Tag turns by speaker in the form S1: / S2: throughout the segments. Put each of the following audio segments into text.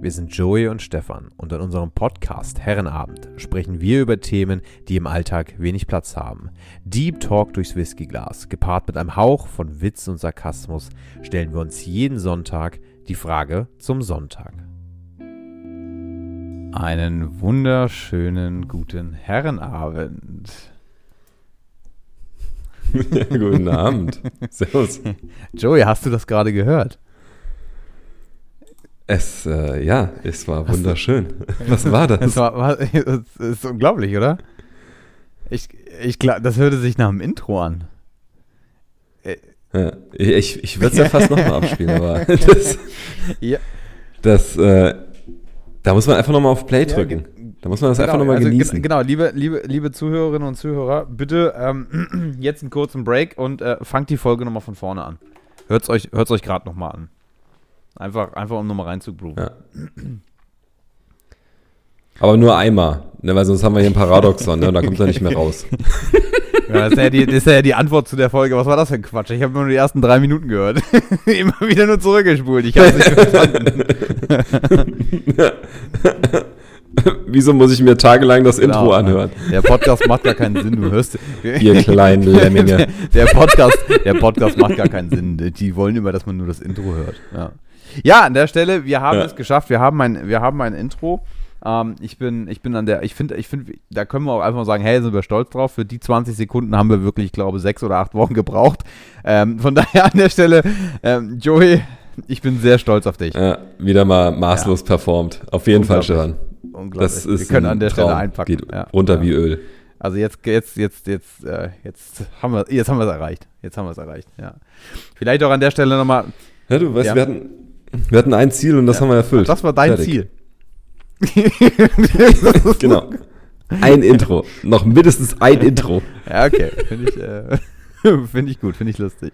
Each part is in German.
S1: Wir sind Joey und Stefan und in unserem Podcast Herrenabend sprechen wir über Themen, die im Alltag wenig Platz haben. Deep Talk durchs Whiskyglas, gepaart mit einem Hauch von Witz und Sarkasmus, stellen wir uns jeden Sonntag die Frage zum Sonntag. Einen wunderschönen guten Herrenabend.
S2: Ja, guten Abend. Servus.
S1: Joey, hast du das gerade gehört?
S2: Es, äh, ja, es war wunderschön. Was war das?
S1: Das, war, war, das ist unglaublich, oder? Ich, ich glaub, das hörte sich nach dem Intro an.
S2: Ja, ich ich würde es ja fast nochmal abspielen, aber das,
S1: Ja,
S2: das äh, da muss man einfach nochmal auf Play drücken. Da muss man das einfach nochmal
S1: also
S2: genießen.
S1: gen- Genau, liebe, liebe, liebe Zuhörerinnen und Zuhörer, bitte ähm, jetzt einen kurzen Break und äh, fangt die Folge nochmal von vorne an. Hört es euch, hört's euch gerade nochmal an. Einfach, einfach um nochmal reinzugrooven.
S2: Ja. Aber nur einmal, ne, weil sonst haben wir hier ein Paradoxon, ne, und da kommt er nicht mehr raus.
S1: Ja, das, ist ja die, das ist ja die Antwort zu der Folge. Was war das für ein Quatsch? Ich habe nur die ersten drei Minuten gehört. Immer wieder nur zurückgespult. Ich habe nicht verstanden.
S2: Wieso muss ich mir tagelang das Intro
S1: Genau.
S2: anhören?
S1: Der Podcast macht gar keinen Sinn. Du hörst.
S2: Ihr kleinen Lemminge.
S1: Der Podcast, der Podcast macht gar keinen Sinn. Die wollen immer, dass man nur das Intro hört. Ja, ja an der Stelle, wir haben
S2: Ja.
S1: es geschafft. Wir haben ein, wir haben ein Intro. Ähm, ich bin, ich bin an der, ich finde, ich finde, da können wir auch einfach mal sagen, hey, sind wir stolz drauf. Für die 20 Sekunden haben wir wirklich, ich glaube, sechs oder acht Wochen gebraucht. Ähm, von daher an der Stelle, ähm, Joey, ich bin sehr stolz auf dich.
S2: Ja, wieder mal maßlos performt. Auf jeden Fall. Stefan.
S1: Unglaublich.
S2: Das ist
S1: wir können an der
S2: Traum.
S1: Stelle einpacken.
S2: Geht
S1: Ja.
S2: runter
S1: Ja.
S2: wie Öl.
S1: Also jetzt, jetzt, jetzt, jetzt, äh, jetzt haben wir, jetzt haben wir es erreicht. Jetzt haben wir es erreicht. Ja. Vielleicht auch an der Stelle nochmal.
S2: Ja, du weißt,
S1: Ja.
S2: wir, hatten, wir hatten ein Ziel und das
S1: Ja.
S2: haben wir erfüllt.
S1: Das war dein
S2: Fertig.
S1: Ziel.
S2: Genau. Ein Intro. Noch mindestens ein Intro.
S1: Ja, okay. Finde ich, äh, find ich gut, finde ich lustig.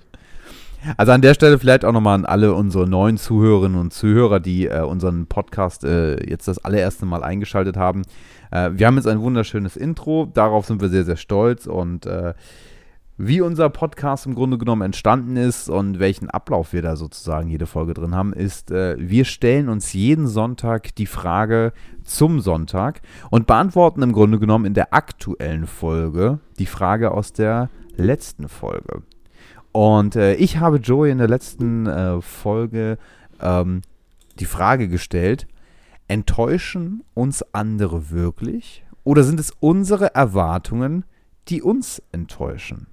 S1: Also an der Stelle vielleicht auch nochmal an alle unsere neuen Zuhörerinnen und Zuhörer, die äh, unseren Podcast äh, jetzt das allererste Mal eingeschaltet haben. Äh, wir haben jetzt ein wunderschönes Intro, darauf sind wir sehr, sehr stolz und äh, wie unser Podcast im Grunde genommen entstanden ist und welchen Ablauf wir da sozusagen jede Folge drin haben, ist, äh, wir stellen uns jeden Sonntag die Frage zum Sonntag und beantworten im Grunde genommen in der aktuellen Folge die Frage aus der letzten Folge. Und äh, ich habe Joey in der letzten äh, Folge ähm, die Frage gestellt, enttäuschen uns andere wirklich oder sind es unsere Erwartungen, die uns enttäuschen?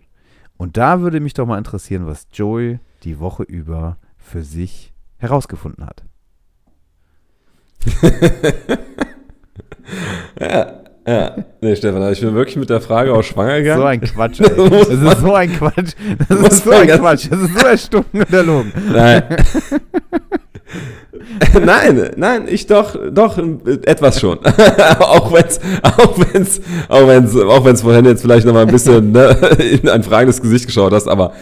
S1: Und da würde mich doch mal interessieren, was Joey die Woche über für sich herausgefunden hat.
S2: Ja, ja. Nee, Stefan, also ich bin wirklich mit der Frage auch schwanger
S1: So
S2: gegangen.
S1: ein Quatsch, ey. Das ist so ein Quatsch. Das ist so ein Quatsch. Das ist so erstunken und erlogen.
S2: Nein. nein, nein, ich doch, doch, etwas schon. auch wenn's, auch wenn's, auch wenn's, auch wenn's vorhin jetzt vielleicht noch mal ein bisschen ne, in ein fragendes Gesicht geschaut hast, aber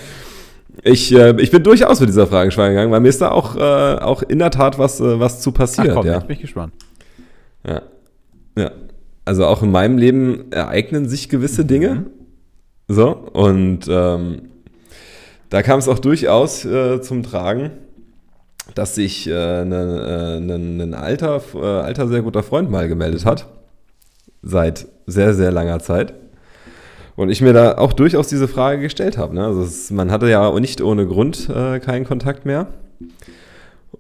S2: ich, äh, ich bin durchaus mit dieser Frage schwanger gegangen, weil mir ist da auch, äh, auch in der Tat was, äh, was zu
S1: Ach
S2: passiert,
S1: komm,
S2: ja.
S1: jetzt bin ich gespannt.
S2: Ja. Ja. Also auch in meinem Leben ereignen sich gewisse Dinge. So, und ähm, da kam es auch durchaus äh, zum Tragen, dass sich äh, ein äh, nen- nen alter, äh, alter, sehr guter Freund mal gemeldet hat. Seit sehr, sehr langer Zeit. Und ich mir da auch durchaus diese Frage gestellt habe. Ne? Also man hatte ja nicht ohne Grund äh, keinen Kontakt mehr.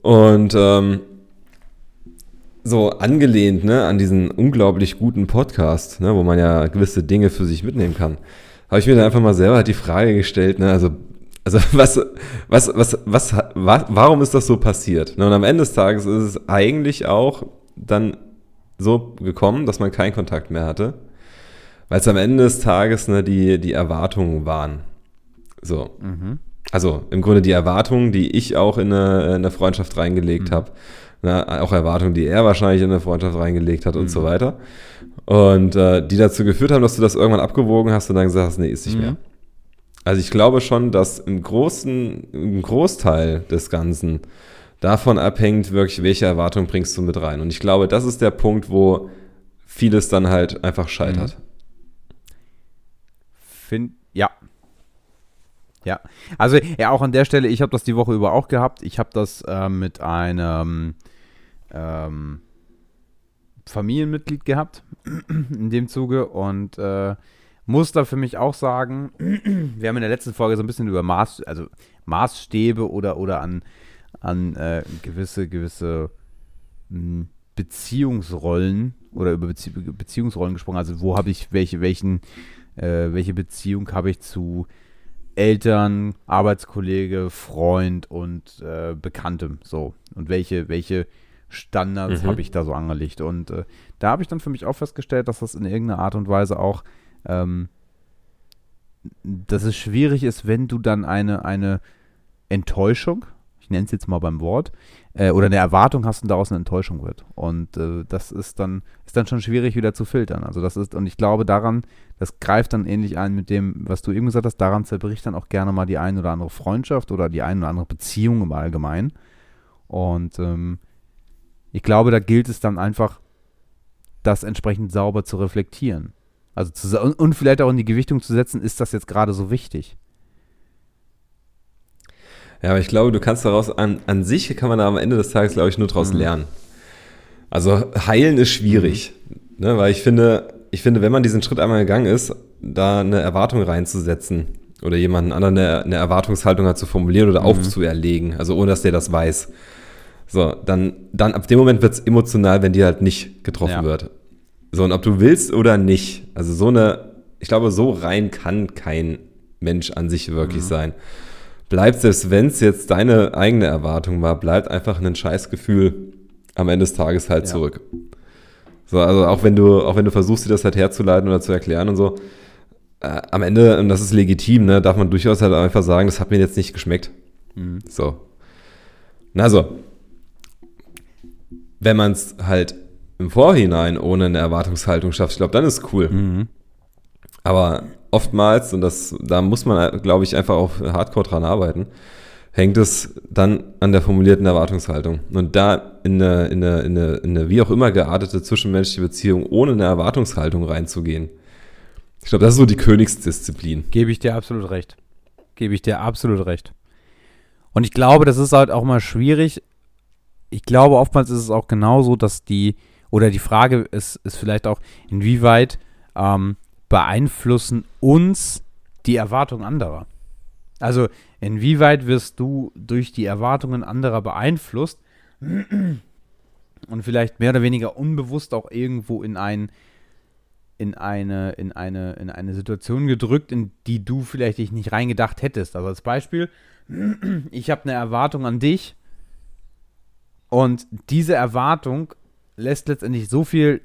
S2: Und ähm, so angelehnt ne, an diesen unglaublich guten Podcast, ne, wo man ja gewisse Dinge für sich mitnehmen kann, habe ich mir dann einfach mal selber die Frage gestellt, ne, also, also was, was, was, was, wa- warum ist das so passiert? Und am Ende des Tages ist es eigentlich auch dann so gekommen, dass man keinen Kontakt mehr hatte, weil es am Ende des Tages ne, die, die Erwartungen waren. So. Also im Grunde die Erwartungen, die ich auch in eine, in eine Freundschaft reingelegt habe. Ne, auch Erwartungen, die er wahrscheinlich in eine Freundschaft reingelegt hat und so weiter. Und äh, die dazu geführt haben, dass du das irgendwann abgewogen hast und dann gesagt hast, nee, ist nicht
S1: Mhm.
S2: mehr. Also ich glaube schon, dass im großen, im Großteil des Ganzen davon abhängt, wirklich, welche Erwartungen bringst du mit rein. Und ich glaube, das ist der Punkt, wo vieles dann halt einfach scheitert.
S1: Find, ja. Ja. Also, ja, auch an der Stelle, ich habe das die Woche über auch gehabt. Ich habe das äh, mit einem ähm, Familienmitglied gehabt in dem Zuge und äh, muss da für mich auch sagen, wir haben in der letzten Folge so ein bisschen über Maß, also Maßstäbe oder, oder an, an äh, gewisse, gewisse mh, hm, Beziehungsrollen oder über Bezie Beziehungsrollen gesprochen. Also wo habe ich welche, welchen, äh, welche Beziehung habe ich zu Eltern, Arbeitskollege, Freund und äh, Bekanntem. So. Und welche, welche Standards mhm. habe ich da so angelegt. Und äh, da habe ich dann für mich auch festgestellt, dass das in irgendeiner Art und Weise auch, ähm, dass es schwierig ist, wenn du dann eine, eine Enttäuschung, ich nenne es jetzt mal beim Wort, äh, oder eine Erwartung hast und daraus eine Enttäuschung wird. Und äh, das ist dann, ist dann schon schwierig wieder zu filtern. Also das ist, und ich glaube daran, das greift dann ähnlich ein mit dem, was du eben gesagt hast, daran zerbricht dann auch gerne mal die ein oder andere Freundschaft oder die ein oder andere Beziehung im Allgemeinen. Und ähm, ich glaube, da gilt es dann einfach, das entsprechend sauber zu reflektieren. Also zu, und vielleicht auch in die Gewichtung zu setzen, ist das jetzt gerade so wichtig?
S2: Ja, aber ich glaube, du kannst daraus, an, an sich kann man da am Ende des Tages, glaube ich, nur daraus mhm. lernen. Also heilen ist schwierig, mhm. ne, weil ich finde, ich finde, wenn man diesen Schritt einmal gegangen ist, da eine Erwartung reinzusetzen oder jemanden anderen eine, eine Erwartungshaltung hat zu formulieren oder mhm. aufzuerlegen, also ohne dass der das weiß, so, dann, dann ab dem Moment wird es emotional, wenn die halt nicht getroffen ja. wird. So, und ob du willst oder nicht, also so eine, ich glaube, so rein kann kein Mensch an sich wirklich mhm. sein. Bleibt, selbst wenn es jetzt deine eigene Erwartung war, bleibt einfach ein Scheißgefühl am Ende des Tages halt ja. zurück. So, also auch wenn du, auch wenn du versuchst, dir das halt herzuleiten oder zu erklären und so, äh, am Ende, und das ist legitim, ne, darf man durchaus halt einfach sagen, das hat mir jetzt nicht geschmeckt. Mhm. So. Also, wenn man es halt im Vorhinein ohne eine Erwartungshaltung schafft, ich glaube, dann ist cool. Mhm. Aber oftmals, und das, da muss man, glaube ich, einfach auch hardcore dran arbeiten, hängt es dann an der formulierten Erwartungshaltung. Und da in eine, in eine, in eine, in eine wie auch immer geartete zwischenmenschliche Beziehung ohne eine Erwartungshaltung reinzugehen, ich glaube, das ist so die Königsdisziplin.
S1: Gebe ich dir absolut recht. Gebe ich dir absolut recht. Und ich glaube, das ist halt auch mal schwierig, ich glaube, oftmals ist es auch genauso, dass die, oder die Frage ist, ist vielleicht auch, inwieweit ähm, beeinflussen uns die Erwartungen anderer? Also, inwieweit wirst du durch die Erwartungen anderer beeinflusst und vielleicht mehr oder weniger unbewusst auch irgendwo in ein in eine, in eine, in eine Situation gedrückt, in die du vielleicht dich nicht reingedacht hättest. Also als Beispiel, ich habe eine Erwartung an dich und diese Erwartung lässt letztendlich so viel,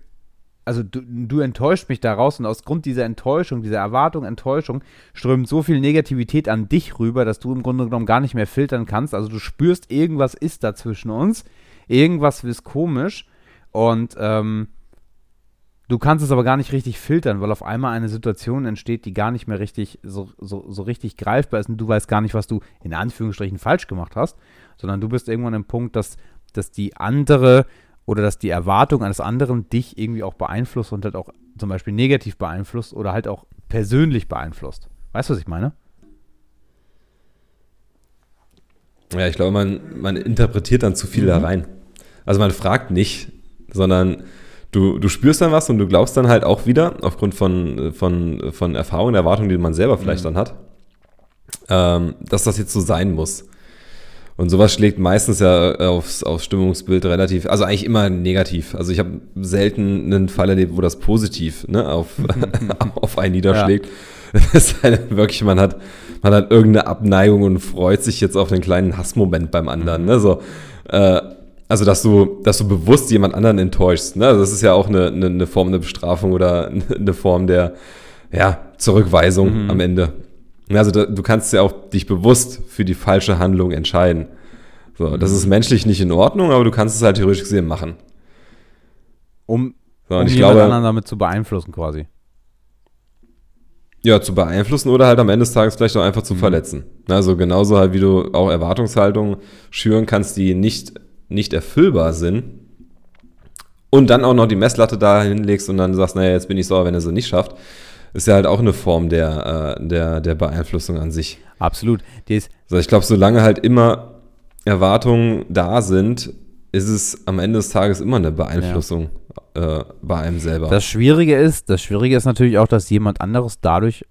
S1: also du, du enttäuscht mich daraus und aus Grund dieser Enttäuschung, dieser Erwartung, Enttäuschung, strömt so viel Negativität an dich rüber, dass du im Grunde genommen gar nicht mehr filtern kannst. Also du spürst, irgendwas ist da zwischen uns, irgendwas ist komisch. Und ähm, Du kannst es aber gar nicht richtig filtern, weil auf einmal eine Situation entsteht, die gar nicht mehr richtig so, so, so richtig greifbar ist. Und du weißt gar nicht, was du in Anführungsstrichen falsch gemacht hast, sondern du bist irgendwann im Punkt, dass dass die andere oder dass die Erwartung eines anderen dich irgendwie auch beeinflusst und halt auch zum Beispiel negativ beeinflusst oder halt auch persönlich beeinflusst. Weißt du, was ich meine?
S2: Ja, ich glaube, man, man interpretiert dann zu viel mhm. da rein. Also man fragt nicht, sondern du, du spürst dann was und du glaubst dann halt auch wieder, aufgrund von, von, von Erfahrungen, Erwartungen, die man selber vielleicht mhm. dann hat, ähm, dass das jetzt so sein muss. Und sowas schlägt meistens ja aufs, aufs Stimmungsbild relativ, also eigentlich immer negativ. Also ich habe selten einen Fall erlebt, wo das positiv ne, auf, auf einen niederschlägt. Ja. Das ist halt wirklich, man hat, man hat irgendeine Abneigung und freut sich jetzt auf den kleinen Hassmoment beim anderen. Ne? So, äh, also dass du, dass du bewusst jemand anderen enttäuschst. Ne? Also das ist ja auch eine, eine, eine Form der Bestrafung oder eine Form der ja, Zurückweisung mhm. am Ende. Also da, du kannst ja auch dich bewusst für die falsche Handlung entscheiden. So, das ist menschlich nicht in Ordnung, aber du kannst es halt theoretisch gesehen machen.
S1: Um, so, um ich glaube, anderen damit zu beeinflussen quasi.
S2: Ja, zu beeinflussen oder halt am Ende des Tages vielleicht auch einfach zu mhm. verletzen. Also genauso halt, wie du auch Erwartungshaltungen schüren kannst, die nicht, nicht erfüllbar sind. Und dann auch noch die Messlatte da hinlegst und dann sagst, naja, jetzt bin ich sauer, wenn er sie nicht schafft ist ja halt auch eine Form der, äh, der, der Beeinflussung an sich.
S1: Absolut.
S2: also ich glaube, solange halt immer Erwartungen da sind, ist es am Ende des Tages immer eine Beeinflussung ja. äh, bei einem selber.
S1: Das Schwierige ist, das Schwierige ist natürlich auch, dass jemand anderes dadurch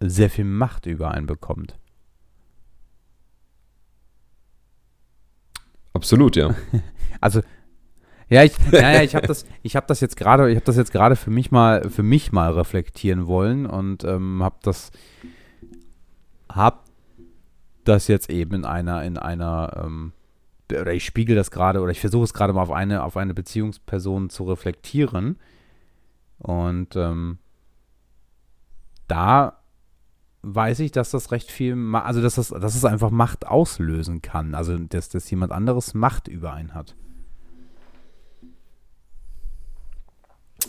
S1: sehr viel Macht über einen bekommt.
S2: Absolut, ja.
S1: also ja, ich, ja, ja, ich habe das, ich habe das jetzt gerade, ich habe das jetzt gerade für mich mal, für mich mal reflektieren wollen und ähm, habe das, habe das jetzt eben in einer, in einer, ähm, oder ich spiegel das gerade, oder ich versuche es gerade mal auf eine, auf eine Beziehungsperson zu reflektieren und ähm, da weiß ich, dass das recht viel, also dass das, dass es einfach Macht auslösen kann, also dass, dass jemand anderes Macht über einen hat.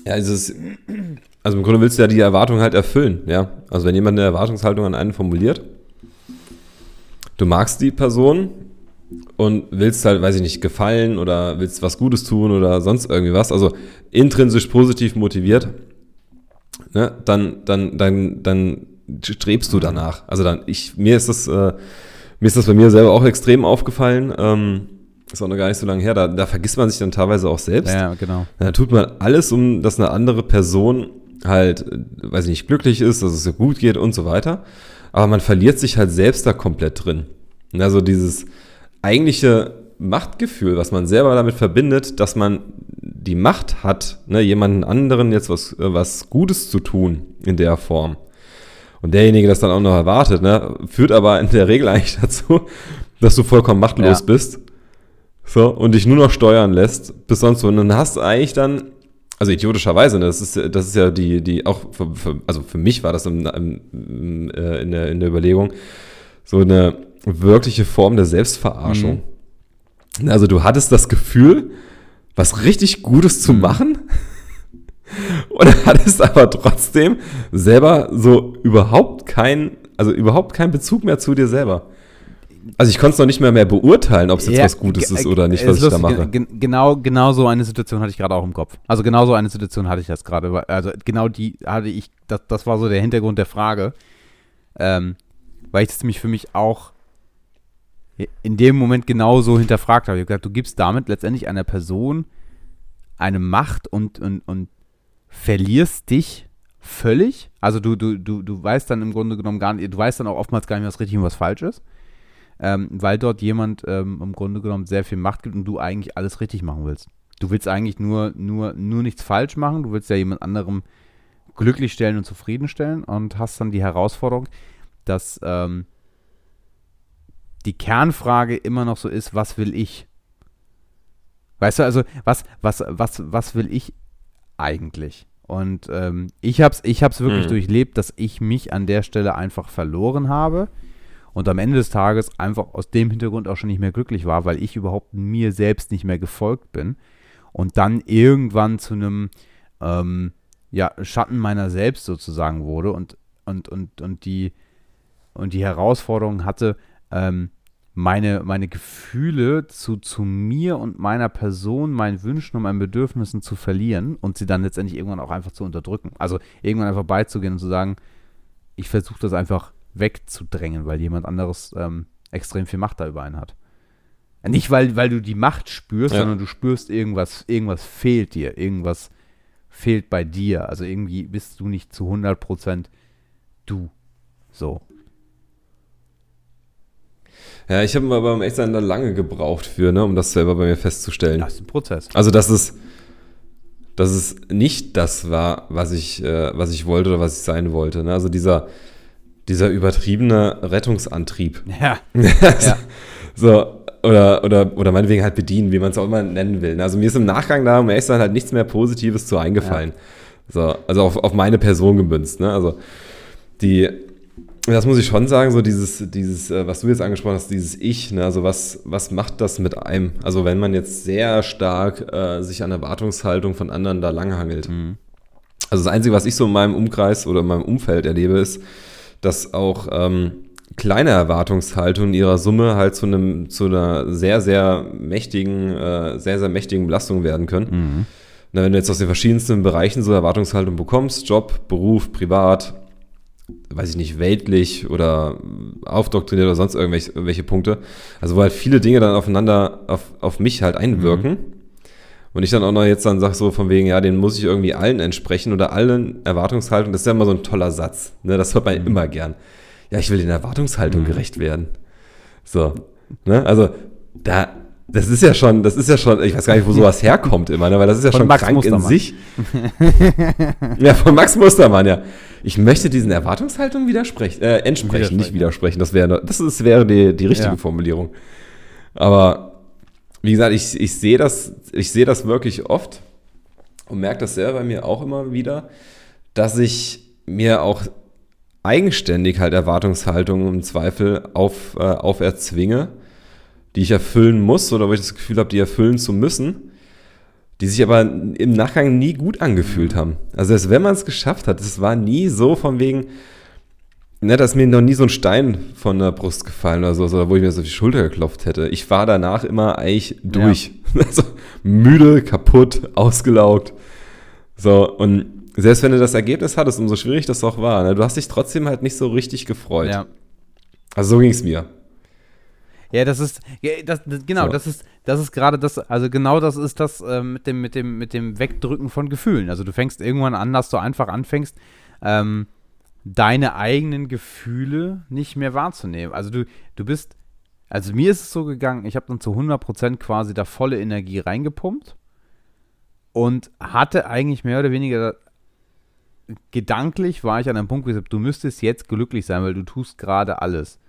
S2: Ja, also, es, also im Grunde willst du ja die Erwartung halt erfüllen, ja. Also wenn jemand eine Erwartungshaltung an einen formuliert, du magst die Person und willst halt, weiß ich nicht, gefallen oder willst was Gutes tun oder sonst irgendwie was, also intrinsisch positiv motiviert, ne, dann, dann, dann, dann strebst du danach. Also dann, ich, mir ist das, äh, mir ist das bei mir selber auch extrem aufgefallen. Ähm, ist auch noch gar nicht so lange her, da, da vergisst man sich dann teilweise auch selbst.
S1: Ja, genau.
S2: Da tut man alles, um dass eine andere Person halt, äh, weiß ich nicht, glücklich ist, dass es ihr gut geht und so weiter. Aber man verliert sich halt selbst da komplett drin. Also dieses eigentliche Machtgefühl, was man selber damit verbindet, dass man die Macht hat, ne, jemanden anderen jetzt was, äh, was Gutes zu tun in der Form. Und derjenige das dann auch noch erwartet, ne, führt aber in der Regel eigentlich dazu, dass du vollkommen machtlos ja. bist so, und dich nur noch steuern lässt, bis sonst so. Und dann hast du eigentlich dann, also idiotischerweise, ne, das ist, das ist ja die, die auch, für, für, also für mich war das im, im, äh, in, der, in der Überlegung, so eine wirkliche Form der Selbstverarschung. Mhm. Also du hattest das Gefühl, was richtig Gutes zu mhm. machen und hattest aber trotzdem selber so überhaupt keinen, also überhaupt keinen Bezug mehr zu dir selber. Also ich konnte es noch nicht mehr, mehr beurteilen, ob es jetzt ja, was Gutes ist oder nicht, was ich lustig, da mache.
S1: Genau, genau so eine Situation hatte ich gerade auch im Kopf. Also genau so eine Situation hatte ich jetzt gerade. Also genau die hatte ich, das, das war so der Hintergrund der Frage. Ähm, weil ich das mich für mich auch in dem Moment genauso hinterfragt habe. Ich habe gesagt, du gibst damit letztendlich einer Person eine Macht und, und, und verlierst dich völlig. Also du, du, du, du weißt dann im Grunde genommen gar nicht, du weißt dann auch oftmals gar nicht, was richtig und was falsch ist ähm, weil dort jemand ähm, im Grunde genommen sehr viel Macht gibt und du eigentlich alles richtig machen willst. Du willst eigentlich nur, nur, nur nichts falsch machen, du willst ja jemand anderem glücklich stellen und zufriedenstellen und hast dann die Herausforderung, dass ähm, die Kernfrage immer noch so ist, was will ich? Weißt du, also was, was, was, was will ich eigentlich? Und ähm, ich habe es ich hab's wirklich mhm. durchlebt, dass ich mich an der Stelle einfach verloren habe und am Ende des Tages einfach aus dem Hintergrund auch schon nicht mehr glücklich war, weil ich überhaupt mir selbst nicht mehr gefolgt bin und dann irgendwann zu einem ähm, ja, Schatten meiner selbst sozusagen wurde und, und, und, und, die, und die Herausforderung hatte, ähm, meine, meine Gefühle zu, zu mir und meiner Person, meinen Wünschen und meinen Bedürfnissen zu verlieren und sie dann letztendlich irgendwann auch einfach zu unterdrücken. Also irgendwann einfach beizugehen und zu sagen, ich versuche das einfach wegzudrängen, weil jemand anderes ähm, extrem viel Macht da über einen hat. Nicht, weil, weil du die Macht spürst, ja. sondern du spürst irgendwas, irgendwas fehlt dir, irgendwas fehlt bei dir. Also irgendwie bist du nicht zu 100% du. So.
S2: Ja, ich habe aber beim Echtsein da lange gebraucht für, ne, um das selber bei mir festzustellen.
S1: Das ist ein Prozess.
S2: Also, dass es, dass es nicht das war, was ich, äh, was ich wollte oder was ich sein wollte. Ne? Also dieser, dieser übertriebene Rettungsantrieb.
S1: Ja. ja.
S2: So, oder, oder, oder meinetwegen halt bedienen, wie man es auch immer nennen will. Also mir ist im Nachgang da, um ehrlich zu sein, halt nichts mehr Positives zu eingefallen. Ja. So, also auf, auf meine Person gemünzt. Ne? Also die, das muss ich schon sagen, so dieses, dieses, äh, was du jetzt angesprochen hast, dieses Ich, ne? also was, was macht das mit einem? Also wenn man jetzt sehr stark äh, sich an Erwartungshaltung von anderen da langhangelt. Mhm. Also das Einzige, was ich so in meinem Umkreis oder in meinem Umfeld erlebe, ist, dass auch ähm, kleine Erwartungshaltungen ihrer Summe halt zu einem zu einer sehr sehr mächtigen äh, sehr sehr mächtigen Belastung werden können. Mhm. Na, wenn du jetzt aus den verschiedensten Bereichen so Erwartungshaltung bekommst, Job, Beruf, Privat, weiß ich nicht, weltlich oder aufdoktriniert oder sonst irgendwelche, irgendwelche Punkte. Also wo halt viele Dinge dann aufeinander, auf, auf mich halt einwirken. Mhm. Und ich dann auch noch jetzt dann sage so von wegen, ja, den muss ich irgendwie allen entsprechen oder allen Erwartungshaltungen. Das ist ja immer so ein toller Satz. Ne? Das hört man mhm. immer gern. Ja, ich will den Erwartungshaltungen mhm. gerecht werden. So. Ne? Also da, das ist ja schon, das ist ja schon, ich weiß gar nicht, wo sowas herkommt immer, ne? weil das ist ja von schon Max krank Mustermann. in sich. ja, von Max Mustermann, ja. Ich möchte diesen Erwartungshaltungen widersprechen, äh, entsprechen, widersprechen. nicht widersprechen. Das wäre, das ist, wäre die, die richtige ja. Formulierung. Aber wie gesagt, ich, ich sehe das, ich sehe das wirklich oft und merke das selber bei mir auch immer wieder, dass ich mir auch eigenständig halt Erwartungshaltungen im Zweifel auf, äh, auferzwinge die ich erfüllen muss oder wo ich das Gefühl habe, die erfüllen zu müssen, die sich aber im Nachgang nie gut angefühlt haben. Also selbst wenn man es geschafft hat, es war nie so von wegen, ne, dass mir noch nie so ein Stein von der Brust gefallen oder so, oder wo ich mir so auf die Schulter geklopft hätte. Ich war danach immer eigentlich durch. Ja. Also müde, kaputt, ausgelaugt. So, und selbst wenn du das Ergebnis hattest, umso schwierig das auch war, ne, du hast dich trotzdem halt nicht so richtig gefreut. Ja. Also so ging es mir.
S1: Ja, das ist, das, das, genau, so. das ist, das ist gerade das, also genau das ist das äh, mit, dem, mit, dem, mit dem Wegdrücken von Gefühlen. Also du fängst irgendwann an, dass du einfach anfängst, ähm, deine eigenen Gefühle nicht mehr wahrzunehmen. Also du, du bist, also mir ist es so gegangen, ich habe dann zu 100% quasi da volle Energie reingepumpt und hatte eigentlich mehr oder weniger gedanklich war ich an einem Punkt, wo ich gesagt du müsstest jetzt glücklich sein, weil du tust gerade alles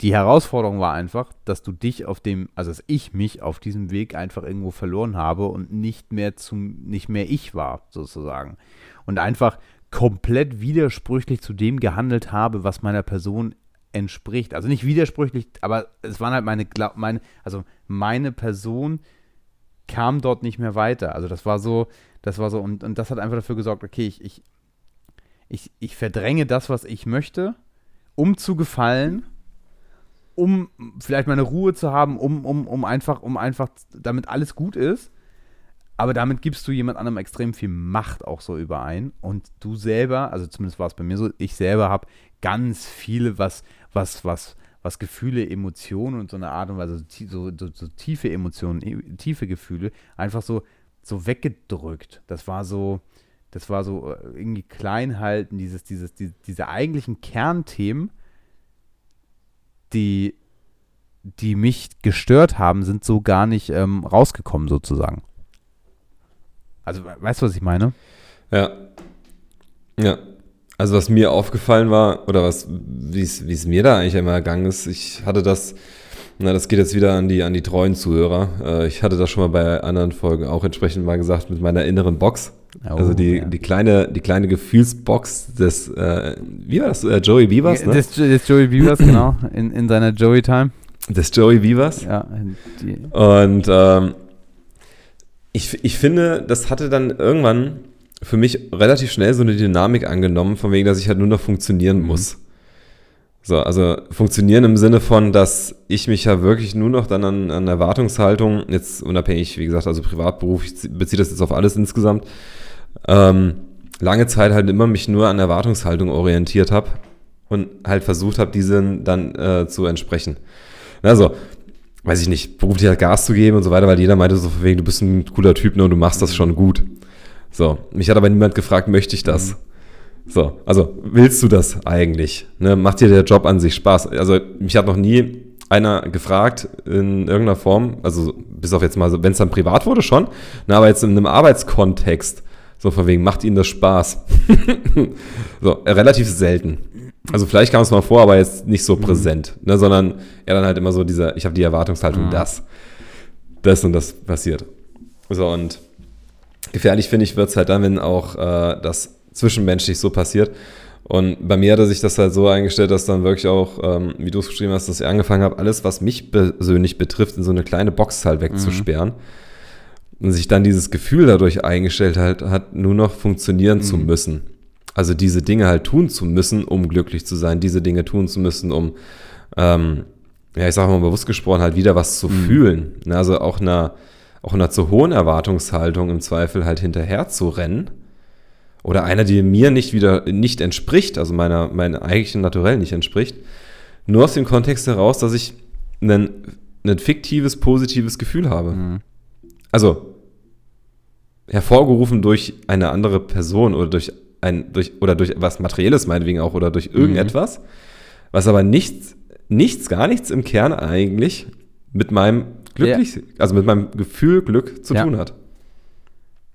S1: die Herausforderung war einfach, dass du dich auf dem, also dass ich mich auf diesem Weg einfach irgendwo verloren habe und nicht mehr zum, nicht mehr ich war, sozusagen. Und einfach komplett widersprüchlich zu dem gehandelt habe, was meiner Person entspricht. Also nicht widersprüchlich, aber es waren halt meine, meine, also meine Person kam dort nicht mehr weiter. Also das war so, das war so, und, und das hat einfach dafür gesorgt, okay, ich, ich, ich, ich verdränge das, was ich möchte, um zu gefallen um vielleicht meine Ruhe zu haben, um, um, um einfach, um einfach, damit alles gut ist. Aber damit gibst du jemand anderem extrem viel Macht auch so überein. Und du selber, also zumindest war es bei mir so, ich selber habe ganz viele, was, was, was, was Gefühle, Emotionen und so eine Art und Weise, so, so, so tiefe Emotionen, tiefe Gefühle, einfach so, so weggedrückt. Das war so, das war so äh, irgendwie klein halten, dieses, dieses, die, diese eigentlichen Kernthemen die, die mich gestört haben, sind so gar nicht ähm, rausgekommen, sozusagen. Also, weißt du, was ich meine?
S2: Ja. Ja. Also, was mir aufgefallen war, oder was, wie es mir da eigentlich immer ergangen ist, ich hatte das, na, das geht jetzt wieder an die, an die treuen Zuhörer. Äh, ich hatte das schon mal bei anderen Folgen auch entsprechend mal gesagt mit meiner inneren Box. Oh, also die, ja. die, kleine, die kleine Gefühlsbox des, äh, wie war das, äh, Joey Beavers,
S1: ne? Des, des Joey Beavers, genau, in, in seiner Joey-Time.
S2: Des Joey Beavers. Ja. Die. Und ähm, ich, ich finde, das hatte dann irgendwann für mich relativ schnell so eine Dynamik angenommen, von wegen, dass ich halt nur noch funktionieren mhm. muss. So, also funktionieren im Sinne von, dass ich mich ja wirklich nur noch dann an, an Erwartungshaltung, jetzt unabhängig, wie gesagt, also Privatberuf, ich beziehe das jetzt auf alles insgesamt, ähm, lange Zeit halt immer mich nur an Erwartungshaltung orientiert habe und halt versucht habe, diesen dann äh, zu entsprechen. Also, weiß ich nicht, beruflich halt Gas zu geben und so weiter, weil jeder meinte so, wegen, du bist ein cooler Typ ne, und du machst das schon gut. So, mich hat aber niemand gefragt, möchte ich das? So, also willst du das eigentlich? Ne, macht dir der Job an sich Spaß? Also mich hat noch nie einer gefragt in irgendeiner Form, also bis auf jetzt mal, wenn es dann privat wurde schon, ne, aber jetzt in einem Arbeitskontext, so von wegen, macht ihnen das Spaß? so, äh, relativ selten. Also vielleicht kam es mal vor, aber jetzt nicht so mhm. präsent, ne, sondern er dann halt immer so dieser, ich habe die Erwartungshaltung, mhm. das, das und das passiert. So, und gefährlich finde ich wird es halt dann, wenn auch äh, das zwischenmenschlich so passiert. Und bei mir hat er sich das halt so eingestellt, dass dann wirklich auch, ähm, wie du es geschrieben hast, dass ich angefangen habe, alles, was mich persönlich betrifft, in so eine kleine Box halt wegzusperren. Mhm. Und sich dann dieses Gefühl dadurch eingestellt halt, hat, nur noch funktionieren mhm. zu müssen. Also diese Dinge halt tun zu müssen, um glücklich zu sein, diese Dinge tun zu müssen, um, ähm, ja, ich sage mal bewusst gesprochen, halt wieder was zu mhm. fühlen. Ne, also auch einer, auch einer zu hohen Erwartungshaltung im Zweifel halt hinterher zu rennen oder einer, die mir nicht wieder nicht entspricht, also meiner, meinem eigentlichen Naturell nicht entspricht, nur aus dem Kontext heraus, dass ich ein, ein fiktives, positives Gefühl habe. Mhm. Also hervorgerufen durch eine andere Person oder durch ein, durch, oder durch was Materielles meinetwegen auch oder durch irgendetwas, mhm. was aber nichts, nichts, gar nichts im Kern eigentlich mit meinem glücklich, ja. also mit meinem Gefühl Glück zu ja. tun hat.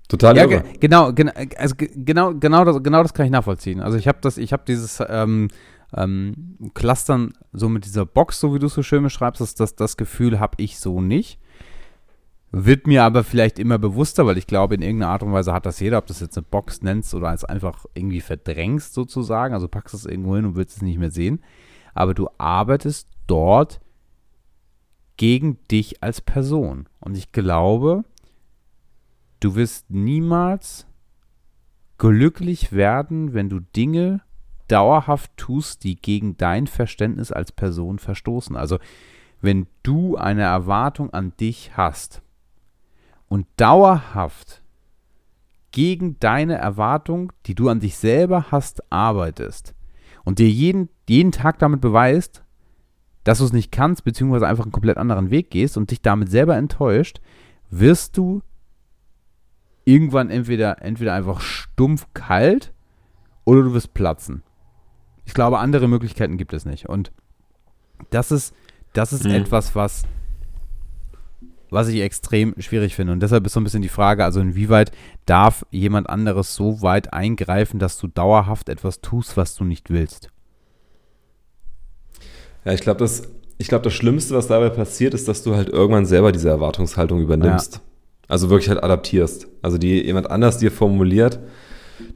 S1: Total ja, ge genau, genau, also genau, genau das, genau das kann ich nachvollziehen. Also ich habe das, ich habe dieses ähm, ähm, Clustern so mit dieser Box, so wie du es so schön beschreibst, das, das, das Gefühl habe ich so nicht. Wird mir aber vielleicht immer bewusster, weil ich glaube, in irgendeiner Art und Weise hat das jeder, ob du es jetzt eine Box nennst oder es einfach irgendwie verdrängst sozusagen. Also packst es irgendwo hin und willst es nicht mehr sehen. Aber du arbeitest dort gegen dich als Person. Und ich glaube, du wirst niemals glücklich werden, wenn du Dinge dauerhaft tust, die gegen dein Verständnis als Person verstoßen. Also wenn du eine Erwartung an dich hast und dauerhaft gegen deine Erwartung, die du an dich selber hast, arbeitest und dir jeden, jeden Tag damit beweist, dass du es nicht kannst, beziehungsweise einfach einen komplett anderen Weg gehst und dich damit selber enttäuscht, wirst du irgendwann entweder, entweder einfach stumpf kalt oder du wirst platzen. Ich glaube, andere Möglichkeiten gibt es nicht. Und das ist, das ist mhm. etwas, was, was ich extrem schwierig finde. Und deshalb ist so ein bisschen die Frage, also inwieweit darf jemand anderes so weit eingreifen, dass du dauerhaft etwas tust, was du nicht willst?
S2: Ja, ich glaube, das, glaub, das Schlimmste, was dabei passiert, ist, dass du halt irgendwann selber diese Erwartungshaltung übernimmst. Ja. Also wirklich halt adaptierst. Also die jemand anders dir formuliert,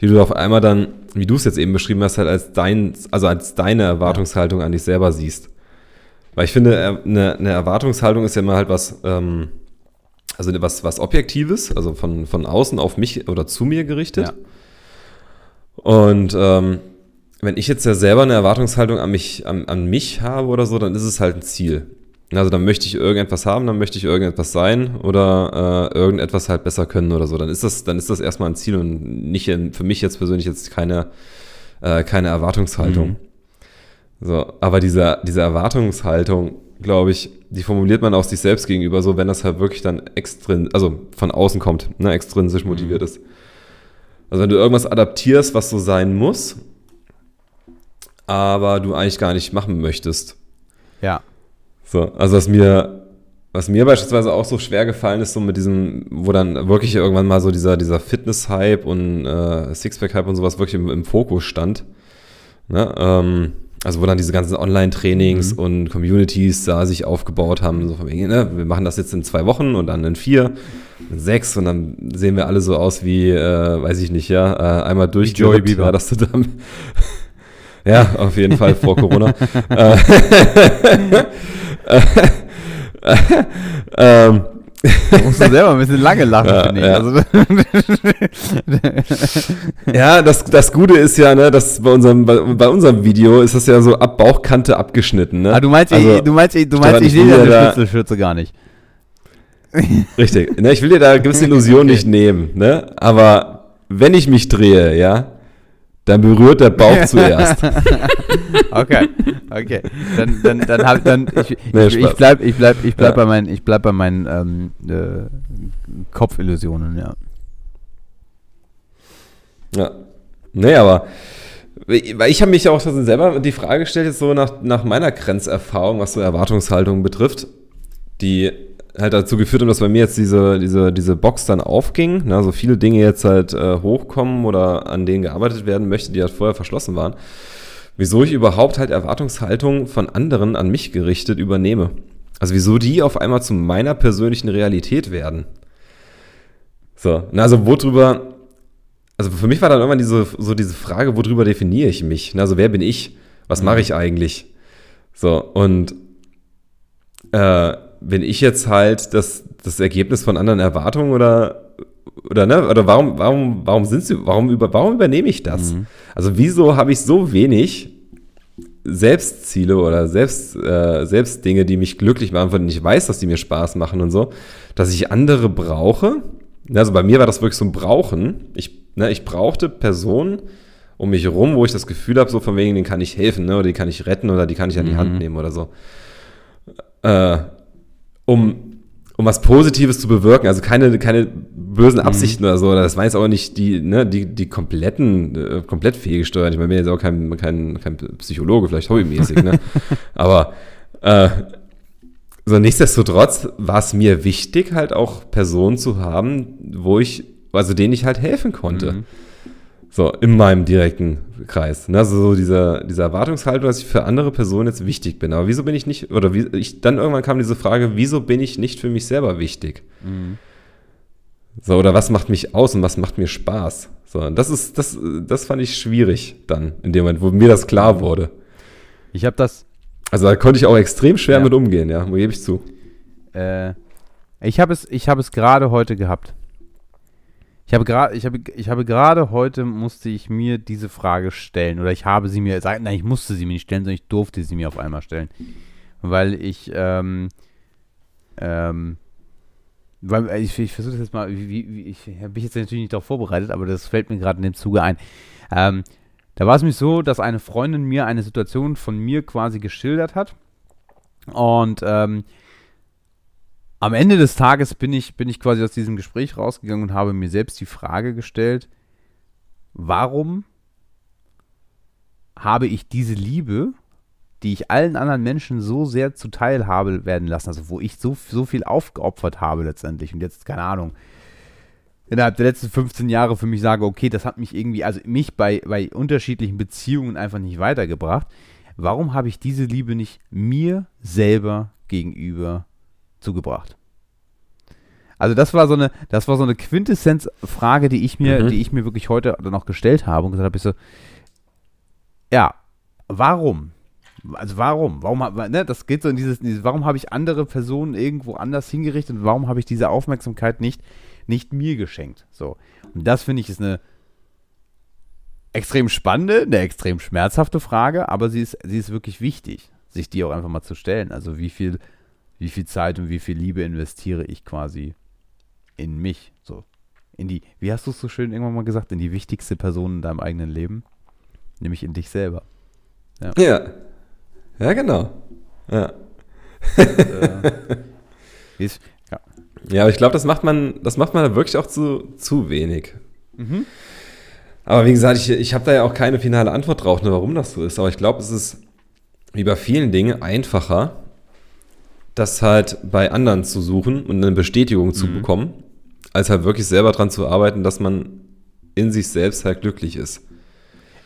S2: die du auf einmal dann, wie du es jetzt eben beschrieben hast, halt als dein, also als deine Erwartungshaltung an dich selber siehst. Weil ich finde, eine, eine Erwartungshaltung ist ja immer halt was, ähm, also was, was Objektives, also von, von außen auf mich oder zu mir gerichtet. Ja. Und ähm, wenn ich jetzt ja selber eine Erwartungshaltung an mich, an, an mich habe oder so, dann ist es halt ein Ziel. Also dann möchte ich irgendetwas haben, dann möchte ich irgendetwas sein oder äh, irgendetwas halt besser können oder so. Dann ist das, dann ist das erstmal ein Ziel und nicht in, für mich jetzt persönlich jetzt keine, äh, keine Erwartungshaltung. Mhm. So, aber diese, diese Erwartungshaltung, glaube ich, die formuliert man auch sich selbst gegenüber, so wenn das halt wirklich dann extrin, also von außen kommt, ne, extrinsisch motiviert mhm. ist. Also wenn du irgendwas adaptierst, was so sein muss, aber du eigentlich gar nicht machen möchtest.
S1: Ja.
S2: So, also was mir, was mir beispielsweise auch so schwer gefallen ist, so mit diesem, wo dann wirklich irgendwann mal so dieser, dieser Fitness-Hype und äh, Sixpack-Hype und sowas wirklich im, im Fokus stand. Ne? Ähm, also wo dann diese ganzen Online-Trainings mhm. und Communities da sich aufgebaut haben, so von wegen, ne, wir machen das jetzt in zwei Wochen und dann in vier, in sechs und dann sehen wir alle so aus wie, äh, weiß ich nicht, ja, äh, einmal durch
S1: Joey Bieber,
S2: ja, dass du dann ja, auf jeden Fall vor Corona.
S1: ähm, da musst du selber ein bisschen lange lachen,
S2: ja,
S1: finde ich.
S2: Ja,
S1: also,
S2: ja das, das Gute ist ja, ne, dass bei unserem, bei, bei, unserem Video ist das ja so ab Bauchkante abgeschnitten. Ne?
S1: Ah, du meinst, also, ich, du meinst, du meinst, ich sehe ja eine Schnitzelschürze gar nicht.
S2: Richtig. Ne, ich will dir da eine gewisse Illusion okay. nicht nehmen, ne? Aber wenn ich mich drehe, ja, dann berührt der Bauch zuerst.
S1: okay, okay. Dann, dann, dann hab, dann ich, nee, ich, ich bleib, ich bleib, ich bleib ja. bei meinen, ich bleib bei meinen ähm, äh, Kopfillusionen, ja.
S2: Ja. Nee, aber weil ich habe mich auch selber die Frage gestellt, jetzt so nach, nach meiner Grenzerfahrung, was so Erwartungshaltung betrifft, die halt dazu geführt haben, dass bei mir jetzt diese, diese, diese Box dann aufging, ne, so viele Dinge jetzt halt äh, hochkommen oder an denen gearbeitet werden möchte, die halt vorher verschlossen waren, wieso ich überhaupt halt Erwartungshaltung von anderen an mich gerichtet übernehme. Also wieso die auf einmal zu meiner persönlichen Realität werden. So, na, also worüber, also für mich war dann irgendwann diese, so diese Frage, worüber definiere ich mich? Also wer bin ich? Was mache mhm. ich eigentlich? So, und äh, bin ich jetzt halt das, das Ergebnis von anderen Erwartungen oder oder ne oder warum warum warum sind sie warum über warum übernehme ich das? Mhm. Also wieso habe ich so wenig Selbstziele oder selbst äh, selbst Dinge, die mich glücklich machen, von denen ich weiß, dass die mir Spaß machen und so, dass ich andere brauche, Also bei mir war das wirklich so ein Brauchen. Ich, ne, ich brauchte Personen um mich herum, wo ich das Gefühl habe, so von wegen, denen kann ich helfen, ne, oder die kann ich retten oder die kann ich an die Hand
S1: Mhm.
S2: nehmen oder so. Äh, um, um was Positives zu bewirken, also keine, keine bösen Absichten oder so. Das waren jetzt auch nicht die, ne, die, die kompletten, äh, komplett fehlgesteuert. Ich meine, ich bin jetzt auch kein, kein, kein Psychologe, vielleicht hobbymäßig, ne? Aber äh, so nichtsdestotrotz war es mir wichtig, halt auch Personen zu haben, wo ich, also denen ich halt helfen konnte.
S1: Mhm.
S2: So, in meinem direkten Kreis. Ne? Also so diese, diese Erwartungshaltung, dass ich für andere Personen jetzt wichtig bin. Aber wieso bin ich nicht, oder wie, ich, dann irgendwann kam diese Frage, wieso bin ich nicht für mich selber wichtig?
S1: Mhm.
S2: So, oder was macht mich aus und was macht mir Spaß? So, das ist, das, das fand ich schwierig dann, in dem Moment, wo mir das klar wurde.
S1: Ich habe das,
S2: Also da konnte ich auch extrem schwer
S1: Ja.
S2: mit umgehen, ja, wo gebe ich zu.
S1: äh, ich habe es, ich habe es gerade heute gehabt. Ich habe gerade, ich habe, ich habe gerade heute musste ich mir diese Frage stellen oder ich habe sie mir, nein, ich musste sie mir nicht stellen, sondern ich durfte sie mir auf einmal stellen, weil ich, ähm, ähm, weil ich, ich versuche das jetzt mal, wie, wie, ich bin ich jetzt natürlich nicht darauf vorbereitet, aber das fällt mir gerade in dem Zuge ein. Ähm, da war es mich so, dass eine Freundin mir eine Situation von mir quasi geschildert hat und ähm, am Ende des Tages bin ich, bin ich quasi aus diesem Gespräch rausgegangen und habe mir selbst die Frage gestellt, warum habe ich diese Liebe, die ich allen anderen Menschen so sehr zuteil habe werden lassen, also wo ich so, so viel aufgeopfert habe letztendlich und jetzt, keine Ahnung, innerhalb der letzten 15 Jahre für mich sage, okay, das hat mich irgendwie, also mich bei, bei unterschiedlichen Beziehungen einfach nicht weitergebracht. Warum habe ich diese Liebe nicht mir selber gegenüber zugebracht? Also das war so eine, das war so eine Quintessenz-Frage, die ich mir,
S2: Mhm.
S1: die ich mir wirklich heute dann auch gestellt habe und gesagt habe, ich so, ja, warum? Also warum? Warum, ne, das geht so in dieses, dieses warum habe ich andere Personen irgendwo anders hingerichtet und warum habe ich diese Aufmerksamkeit nicht, nicht mir geschenkt? So. Und das finde ich ist eine extrem spannende, eine extrem schmerzhafte Frage, aber sie ist, sie ist wirklich wichtig, sich die auch einfach mal zu stellen. Also wie viel, wie viel Zeit und wie viel Liebe investiere ich quasi in mich? So. In die, wie hast du es so schön irgendwann mal gesagt, in die wichtigste Person in deinem eigenen Leben? Nämlich in dich selber.
S2: Ja. Ja, genau. Ja.
S1: äh, wie ist, ja.
S2: Ja, aber ich glaube, das macht man, das macht man wirklich auch zu, zu wenig.
S1: Mhm.
S2: Aber wie gesagt, ich, ich habe da ja auch keine finale Antwort drauf, ne, warum das so ist. Aber ich glaube, es ist wie bei vielen Dingen einfacher, das halt bei anderen zu suchen und eine Bestätigung zu
S1: Mhm.
S2: bekommen, als halt wirklich selber dran zu arbeiten, dass man in sich selbst halt glücklich ist.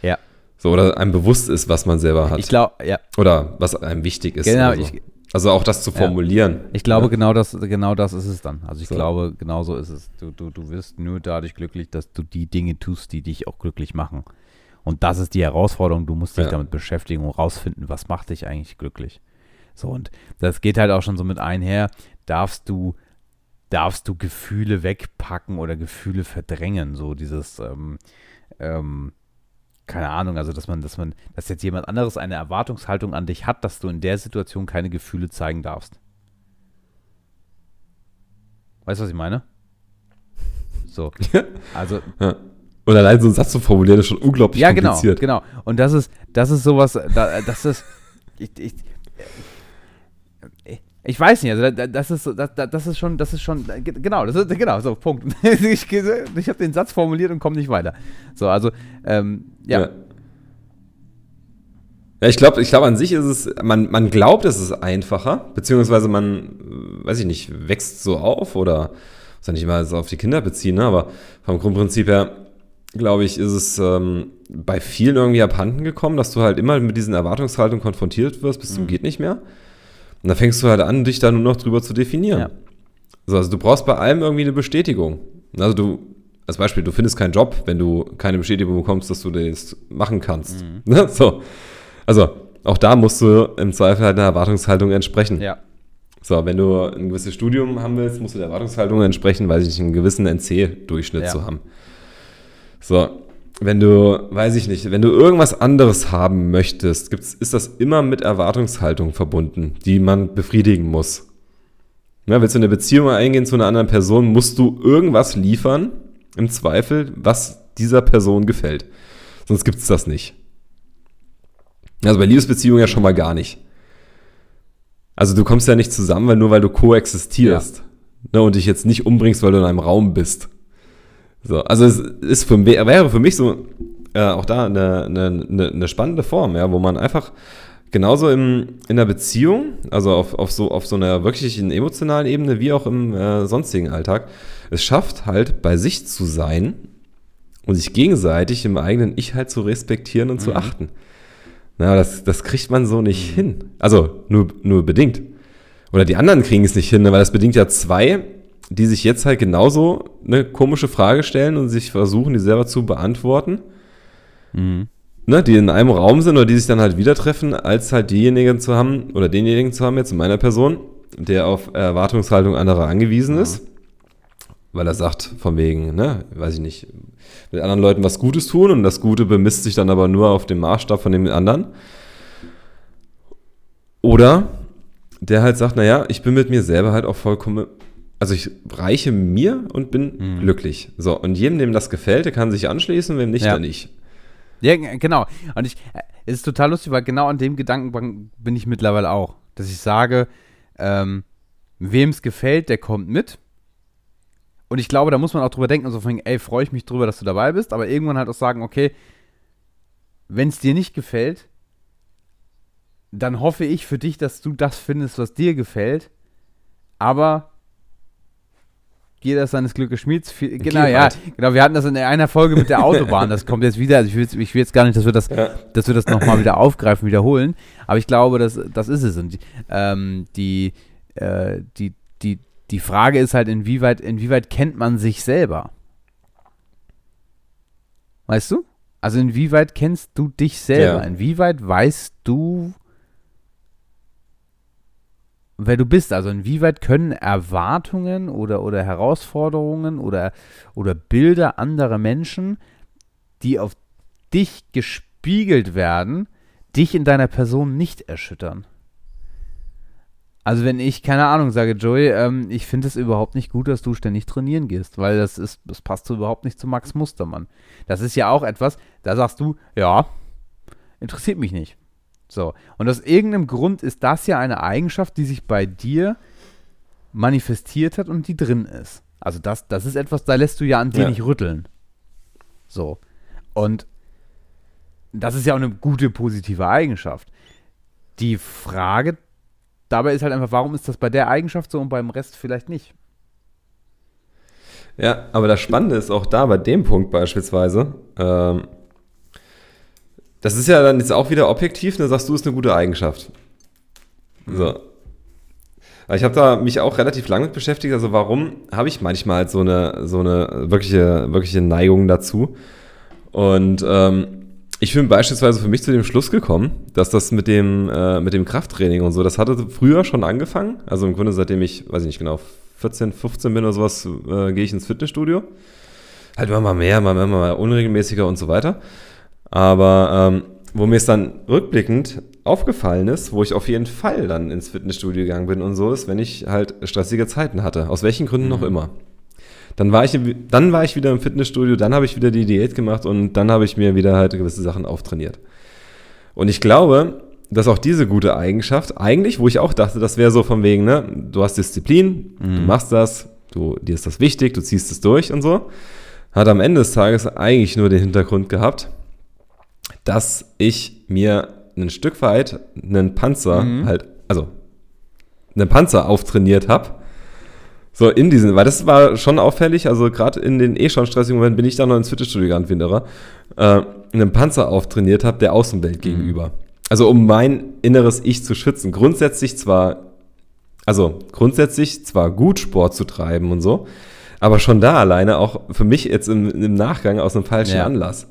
S1: Ja.
S2: So, oder einem bewusst ist, was man selber hat.
S1: Ich glaube, ja,
S2: oder was einem wichtig ist.
S1: Genau,
S2: so.
S1: ich-
S2: also auch das zu
S1: Ja.
S2: formulieren.
S1: Ich glaube,
S2: Ja.
S1: genau, das, genau das ist es dann. Also ich
S2: So.
S1: glaube, genau so ist es. Du, du, du wirst nur dadurch glücklich, dass du die Dinge tust, die dich auch glücklich machen. Und das ist die Herausforderung. Du musst dich
S2: Ja.
S1: damit beschäftigen und rausfinden, was macht dich eigentlich glücklich. So, und das geht halt auch schon so mit einher. Darfst du, darfst du Gefühle wegpacken oder Gefühle verdrängen? So dieses, ähm, ähm, keine Ahnung, also dass man, dass man, dass jetzt jemand anderes eine Erwartungshaltung an dich hat, dass du in der Situation keine Gefühle zeigen darfst. Weißt du, was ich meine? So. Also,
S2: Ja. Und allein so einen Satz zu formulieren, ist schon unglaublich
S1: ja, genau,
S2: kompliziert.
S1: genau. Und das ist, das ist sowas, da, das ist, ich, ich, ich weiß nicht, also da- das ist, das, das ist schon, das ist schon, genau, das ist, genau, so, Punkt. Ich, ich habe den Satz formuliert und komme nicht weiter. So, also, ähm, ja.
S2: Ja. Ja, ich glaube, ich glaube an sich ist es, man, man glaubt, es ist einfacher, beziehungsweise man, äh, weiß ich nicht, wächst so auf oder, muss ja nicht immer so auf die Kinder beziehen, ne, aber vom Grundprinzip her, glaube ich, ist es ähm, bei vielen irgendwie abhanden gekommen, dass du halt immer mit diesen Erwartungshaltungen konfrontiert wirst, bis zum geht nicht mehr. Und da fängst du halt an, dich da nur noch drüber zu definieren.
S1: Ja.
S2: So, also du brauchst bei allem irgendwie eine Bestätigung. Also du, als Beispiel, du findest keinen Job, wenn du keine Bestätigung bekommst, dass du das machen kannst. Ne? So. Also, auch da musst du im Zweifel halt einer Erwartungshaltung entsprechen.
S1: Ja.
S2: So, wenn du ein gewisses Studium haben willst, musst du der Erwartungshaltung entsprechen, weiß ich nicht, einen gewissen NC-Durchschnitt
S1: Ja.
S2: zu haben. So, wenn du, weiß ich nicht, wenn du irgendwas anderes haben möchtest, gibt's, ist das immer mit Erwartungshaltung verbunden, die man befriedigen muss. Ja, willst du eine Beziehung eingehen zu einer anderen Person, musst du irgendwas liefern, im Zweifel, was dieser Person gefällt. Sonst gibt es das nicht. Also bei Liebesbeziehungen ja schon mal gar nicht. Also du kommst ja nicht zusammen, weil nur weil du koexistierst. Ja. Ne, und dich jetzt nicht umbringst, weil du in einem Raum bist. So, also es ist für, wäre für mich so äh, auch da eine, eine, eine spannende Form, ja, wo man einfach genauso im, in der Beziehung, also auf, auf, so, auf so einer wirklichen emotionalen Ebene wie auch im äh, sonstigen Alltag, es schafft halt bei sich zu sein und sich gegenseitig im eigenen Ich halt zu respektieren und mhm. zu achten. Na, das, das kriegt man so nicht mhm. hin. Also nur, nur bedingt. Oder die anderen kriegen es nicht hin, ne, weil das bedingt ja zwei, die sich jetzt halt genauso eine komische Frage stellen und sich versuchen, die selber zu beantworten. Mhm. Ne, die in einem Raum sind oder die sich dann halt wieder treffen, als halt diejenigen zu haben oder denjenigen zu haben, jetzt in meiner Person, der auf Erwartungshaltung anderer angewiesen ja. ist. Weil er sagt, von wegen, ne, weiß ich nicht, mit anderen Leuten was Gutes tun und das Gute bemisst sich dann aber nur auf dem Maßstab von dem anderen. Oder der halt sagt, naja, ich bin mit mir selber halt auch vollkommen, also ich reiche mir und bin mhm. glücklich. So, und jedem, dem das gefällt, der kann sich anschließen, wem nicht, ja. dann nicht.
S1: Ja, genau. Und ich, äh, es ist total lustig, weil genau an dem Gedanken bin ich mittlerweile auch. Dass ich sage, ähm, wem es gefällt, der kommt mit. Und ich glaube, da muss man auch drüber denken, also von, ey, freue ich mich drüber, dass du dabei bist, aber irgendwann halt auch sagen, okay, wenn es dir nicht gefällt, dann hoffe ich für dich, dass du das findest, was dir gefällt. Aber jeder seines Glückes Schmieds. Genau, ja, genau. Wir hatten das in einer Folge mit der Autobahn. Das kommt jetzt wieder. Also ich will, ich will jetzt gar nicht, dass wir das, ja. dass wir das nochmal wieder aufgreifen, wiederholen. Aber ich glaube, das, das ist es. Und ähm, die, äh, die, die, die Frage ist halt, inwieweit, inwieweit kennt man sich selber? Weißt du? Also inwieweit kennst du dich selber? Ja. Inwieweit weißt du, wer du bist. Also inwieweit können Erwartungen oder, oder Herausforderungen oder, oder Bilder anderer Menschen, die auf dich gespiegelt werden, dich in deiner Person nicht erschüttern? Also wenn ich, keine Ahnung, sage, Joey, ähm, ich finde es überhaupt nicht gut, dass du ständig trainieren gehst, weil das ist, das passt so überhaupt nicht zu Max Mustermann. Das ist ja auch etwas, da sagst du, ja, interessiert mich nicht. So. Und aus irgendeinem Grund ist das ja eine Eigenschaft, die sich bei dir manifestiert hat und die drin ist. Also das, das ist etwas, da lässt du ja an dir ja. nicht rütteln. So. Und das ist ja auch eine gute, positive Eigenschaft. Die Frage dabei ist halt einfach, warum ist das bei der Eigenschaft so und beim Rest vielleicht nicht?
S2: Ja, aber das Spannende ist auch da bei dem Punkt beispielsweise, ähm, das ist ja dann jetzt auch wieder objektiv, dann sagst du, ist eine gute Eigenschaft. So. Ich habe da mich auch relativ lange mit beschäftigt. Also warum habe ich manchmal so eine, so eine wirkliche, wirkliche Neigung dazu? Und ähm, ich bin beispielsweise für mich zu dem Schluss gekommen, dass das mit dem, äh, mit dem Krafttraining und so, das hatte früher schon angefangen. Also im Grunde seitdem ich, weiß ich nicht genau, 14, 15 bin oder sowas, äh, gehe ich ins Fitnessstudio. Halt immer mal mehr, mal, mal unregelmäßiger und so weiter. Aber ähm, wo mir es dann rückblickend aufgefallen ist, wo ich auf jeden Fall dann ins Fitnessstudio gegangen bin und so ist, wenn ich halt stressige Zeiten hatte, aus welchen Gründen mhm. noch immer. Dann war, ich, dann war ich wieder im Fitnessstudio, dann habe ich wieder die Diät gemacht und dann habe ich mir wieder halt gewisse Sachen auftrainiert. Und ich glaube, dass auch diese gute Eigenschaft, eigentlich, wo ich auch dachte, das wäre so von wegen, ne, du hast Disziplin, mhm. du machst das, du, dir ist das wichtig, du ziehst es durch und so, hat am Ende des Tages eigentlich nur den Hintergrund gehabt, dass ich mir ein Stück weit einen Panzer mhm. halt, also einen Panzer auftrainiert habe. So in diesen, weil das war schon auffällig, also gerade in den eh schon stressigen Momenten bin ich da noch ins Fitnessstudio gegangen, Winderer, äh, einen Panzer auftrainiert habe der Außenwelt mhm. gegenüber. Also um mein inneres Ich zu schützen. Grundsätzlich zwar, also grundsätzlich zwar gut Sport zu treiben und so, aber schon da alleine auch für mich jetzt im, im Nachgang aus einem falschen ja. Anlass.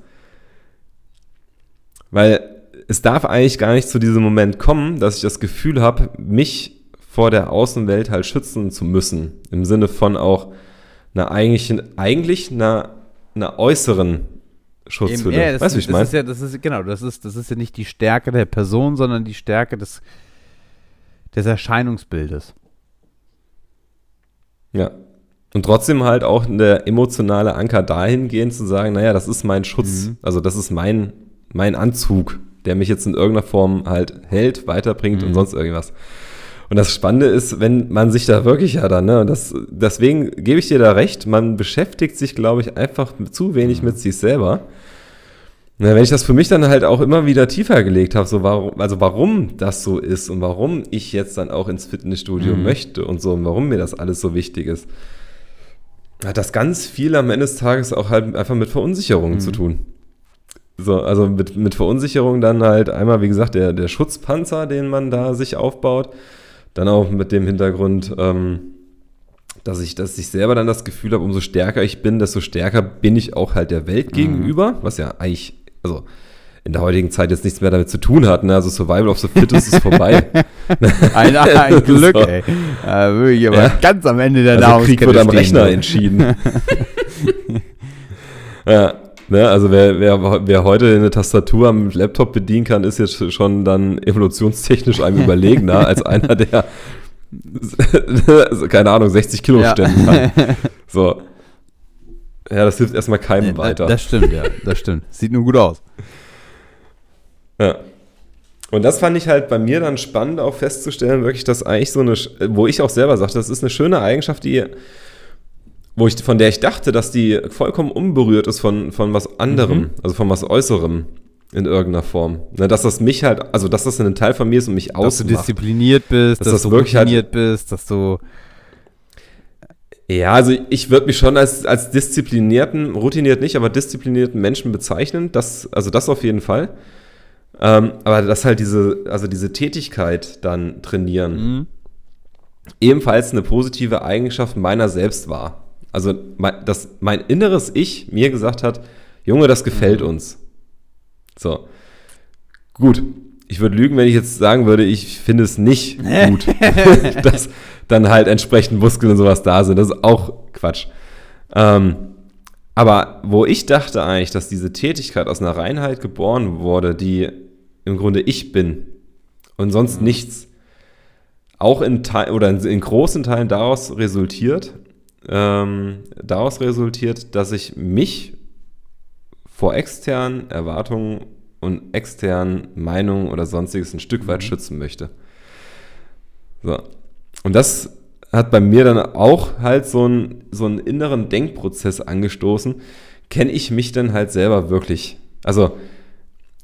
S2: Weil es darf eigentlich gar nicht zu diesem Moment kommen, dass ich das Gefühl habe, mich vor der Außenwelt halt schützen zu müssen. Im Sinne von auch einer eigentlichen, eigentlich einer, einer äußeren Schutzhülle.
S1: Ja, weißt du, wie ich meine? Ja, das ist, genau, das ist, das ist ja nicht die Stärke der Person, sondern die Stärke des, des Erscheinungsbildes.
S2: Ja. Und trotzdem halt auch der emotionale Anker dahingehend zu sagen, naja, das ist mein Schutz, mhm. also das ist mein, mein Anzug, der mich jetzt in irgendeiner Form halt hält, weiterbringt mhm. und sonst irgendwas. Und das Spannende ist, wenn man sich da wirklich ja dann, ne, und das, deswegen gebe ich dir da recht, man beschäftigt sich, glaube ich, einfach zu wenig mhm. mit sich selber. Na, wenn ich das für mich dann halt auch immer wieder tiefer gelegt habe, so warum, also warum das so ist und warum ich jetzt dann auch ins Fitnessstudio mhm. möchte und so und warum mir das alles so wichtig ist, hat das ganz viel am Ende des Tages auch halt einfach mit Verunsicherungen mhm. zu tun. So, also mit, mit Verunsicherung dann halt einmal, wie gesagt, der, der Schutzpanzer, den man da sich aufbaut, dann auch mit dem Hintergrund, ähm, dass ich, dass ich selber dann das Gefühl habe, umso stärker ich bin, desto stärker bin ich auch halt der Welt mhm. gegenüber, was ja eigentlich, also in der heutigen Zeit jetzt nichts mehr damit zu tun hat. Ne? Also Survival of the Fittest ist vorbei.
S1: ein, ein Glück, so. ey. Äh, wirklich, aber ja. ganz am Ende der
S2: also Krieg wird am Rechner entschieden. ja. Ne, also wer, wer, wer heute eine Tastatur am Laptop bedienen kann, ist jetzt schon dann evolutionstechnisch einem überlegener als einer, der keine Ahnung, 60 Kilo ja. stemmen kann. So. Ja, das hilft erstmal keinem ja, weiter.
S1: Das stimmt, ja, das stimmt. Sieht nur gut aus.
S2: Ja. Und das fand ich halt bei mir dann spannend auch festzustellen, wirklich, dass eigentlich so eine, wo ich auch selber sagte, das ist eine schöne Eigenschaft, die wo ich, von der ich dachte, dass die vollkommen unberührt ist von, von was anderem, mhm. also von was Äußerem in irgendeiner Form. Ne, dass das mich halt, also dass das ein Teil von mir ist und mich ausmacht. Dass du
S1: diszipliniert bist, dass, dass das du wirklich routiniert halt, bist, dass du
S2: ja, also ich würde mich schon als, als disziplinierten, routiniert nicht, aber disziplinierten Menschen bezeichnen. Das, also das auf jeden Fall. Ähm, aber dass halt diese, also diese Tätigkeit dann trainieren, mhm. ebenfalls eine positive Eigenschaft meiner selbst war. Also, dass mein inneres Ich mir gesagt hat, Junge, das gefällt mhm. uns. So. Gut. Ich würde lügen, wenn ich jetzt sagen würde, ich finde es nicht gut, dass dann halt entsprechend Muskeln und sowas da sind. Das ist auch Quatsch. Ähm, aber wo ich dachte eigentlich, dass diese Tätigkeit aus einer Reinheit geboren wurde, die im Grunde ich bin und sonst mhm. nichts, auch in, Teil, oder in, in großen Teilen daraus resultiert, ähm, daraus resultiert, dass ich mich vor externen Erwartungen und externen Meinungen oder sonstiges ein Stück weit mhm. schützen möchte. So. Und das hat bei mir dann auch halt so einen, so einen inneren Denkprozess angestoßen. Kenne ich mich denn halt selber wirklich? Also,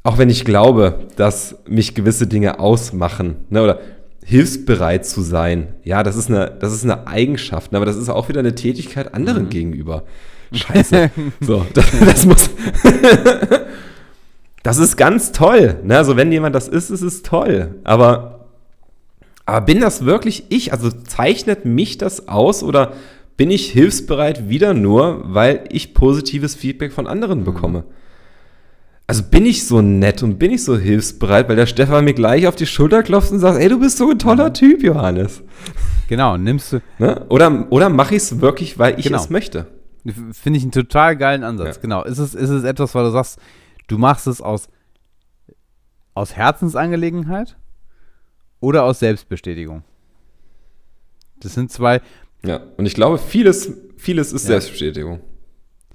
S2: auch wenn ich glaube, dass mich gewisse Dinge ausmachen, ne, oder hilfsbereit zu sein. Ja, das ist eine, das ist eine Eigenschaft, aber das ist auch wieder eine Tätigkeit anderen mhm. gegenüber. Scheiße. so, das, das muss. das ist ganz toll. Ne? Also, wenn jemand das ist, ist es toll. Aber, aber bin das wirklich ich? Also, zeichnet mich das aus oder bin ich hilfsbereit wieder nur, weil ich positives Feedback von anderen mhm. Also bin ich so nett und bin ich so hilfsbereit, weil der Stefan mir gleich auf die Schulter klopft und sagt, ey, du bist so ein toller Typ, Johannes.
S1: Genau, nimmst du.
S2: Ne? Oder, oder mache ich es wirklich, weil ich genau. es möchte?
S1: Finde ich einen total geilen Ansatz. Ja. Genau. Ist es, ist es etwas, weil du sagst, du machst es aus, aus Herzensangelegenheit oder aus Selbstbestätigung? Das sind zwei.
S2: Ja, und ich glaube, vieles, vieles ist ja. Selbstbestätigung.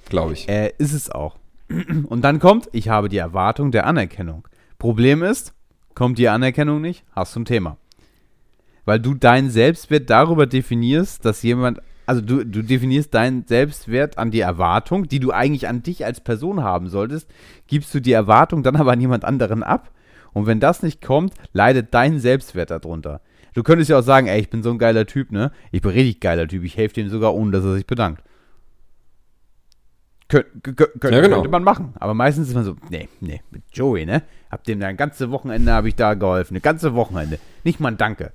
S2: Glaube ich.
S1: Äh, ist es auch. Und dann kommt, ich habe die Erwartung der Anerkennung. Problem ist, kommt die Anerkennung nicht, hast du ein Thema. Weil du deinen Selbstwert darüber definierst, dass jemand, also du, du definierst deinen Selbstwert an die Erwartung, die du eigentlich an dich als Person haben solltest, gibst du die Erwartung dann aber an jemand anderen ab. Und wenn das nicht kommt, leidet dein Selbstwert darunter. Du könntest ja auch sagen, ey, ich bin so ein geiler Typ, ne? Ich bin richtig geiler Typ, ich helfe dem sogar, ohne dass er sich bedankt. Kön kön ja, genau. Könnte man machen. Aber meistens ist man so, nee, nee, mit Joey, ne? Hab dem da ein ganze Wochenende habe ich da geholfen. Eine ganze Wochenende. Nicht mal ein Danke.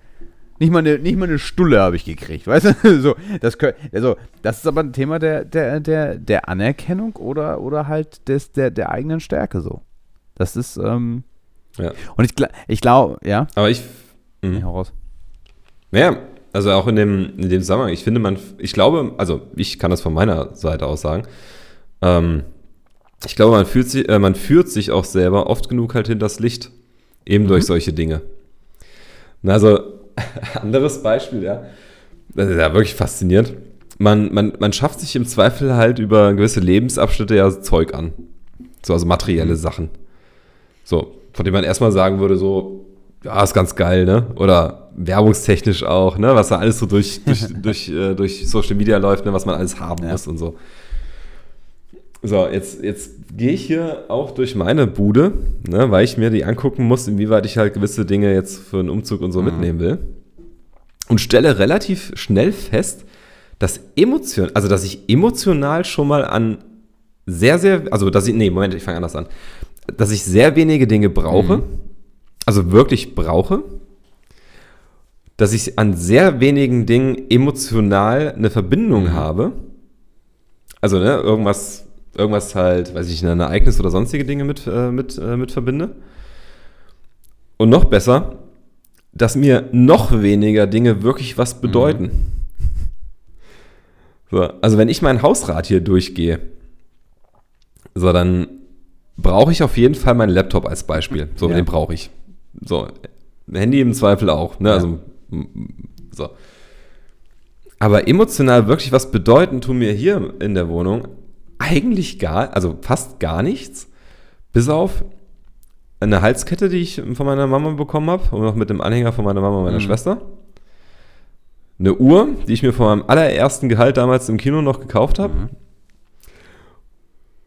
S1: Nicht mal eine, nicht mal eine Stulle habe ich gekriegt, weißt du? so, das, also, das ist aber ein Thema der, der, der, der Anerkennung oder, oder halt des, der, der eigenen Stärke so. Das ist, ähm, ja. Und ich, ich glaube, ja.
S2: Aber ich. Mh. Nee, raus. Naja, also auch in dem, in dem Zusammenhang, ich finde, man, ich glaube, also ich kann das von meiner Seite aus sagen, ähm, ich glaube, man fühlt, sich, äh, man führt sich auch selber oft genug halt hinters Licht. Eben mhm. durch solche Dinge. Also, anderes Beispiel, ja. Das ist ja wirklich faszinierend. man, man, man schafft sich im Zweifel halt über gewisse Lebensabschnitte ja Zeug an. So, also materielle Sachen. So, von dem man erstmal sagen würde, so, ja, ist ganz geil, ne? Oder werbungstechnisch auch, ne? Was da alles so durch, durch, durch, äh, durch Social Media läuft, ne? Was man alles haben ja. muss und so. So, jetzt, jetzt gehe ich hier auch durch meine Bude, ne, weil ich mir die angucken muss, inwieweit ich halt gewisse Dinge jetzt für einen Umzug und so mhm. mitnehmen will. Und stelle relativ schnell fest, dass emotion, also dass ich emotional schon mal an sehr, sehr, also dass ich, nee, Moment, ich fange anders an, dass ich sehr wenige Dinge brauche, mhm. also wirklich brauche, dass ich an sehr wenigen Dingen emotional eine Verbindung mhm. habe. Also, ne, irgendwas irgendwas halt, weiß ich, ein Ereignis oder sonstige Dinge mit, äh, mit, äh, mit verbinde. Und noch besser, dass mir noch weniger Dinge wirklich was bedeuten. Mhm. So, also wenn ich mein Hausrat hier durchgehe, so, dann brauche ich auf jeden Fall meinen Laptop als Beispiel. So, ja. den brauche ich. So, Handy im Zweifel auch. Ne? Ja. Also, so. Aber emotional wirklich was bedeuten tun mir hier in der Wohnung eigentlich gar, also fast gar nichts, bis auf eine Halskette, die ich von meiner Mama bekommen habe und noch mit dem Anhänger von meiner Mama und meiner mhm. Schwester. Eine Uhr, die ich mir von meinem allerersten Gehalt damals im Kino noch gekauft habe. Mhm.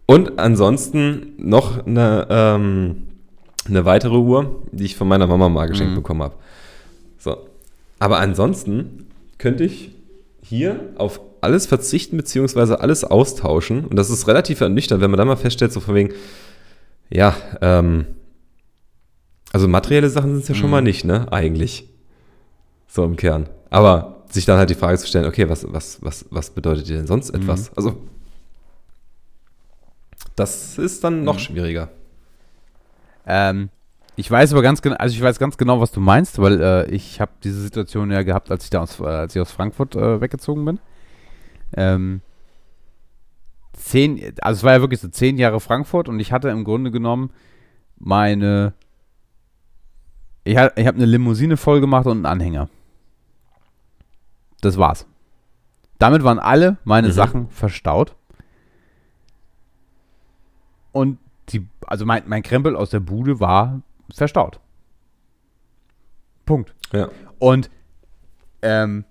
S2: Und ansonsten noch eine, ähm, eine weitere Uhr, die ich von meiner Mama mal geschenkt mhm. bekommen habe. So. Aber ansonsten könnte ich hier auf alles verzichten beziehungsweise alles austauschen. Und das ist relativ ernüchternd, wenn man dann mal feststellt, so von wegen, ja, ähm, also materielle Sachen sind es ja schon mal mhm. nicht, ne? Eigentlich. So im Kern. Aber sich dann halt die Frage zu stellen, okay, was, was, was, was bedeutet dir denn sonst mhm. etwas? Also, das ist dann noch mhm. schwieriger.
S1: Ähm, ich weiß aber ganz genau, also ich weiß ganz genau, was du meinst, weil äh, ich habe diese Situation ja gehabt, als ich da aus, äh, als ich aus Frankfurt äh, weggezogen bin. Ähm, zehn, also es war ja wirklich so zehn Jahre Frankfurt und ich hatte im Grunde genommen meine, ich, ich habe eine Limousine voll gemacht und einen Anhänger. Das war's. Damit waren alle meine mhm. Sachen verstaut. Und die, also mein, mein Krempel aus der Bude war verstaut. Punkt.
S2: Ja.
S1: Und ähm,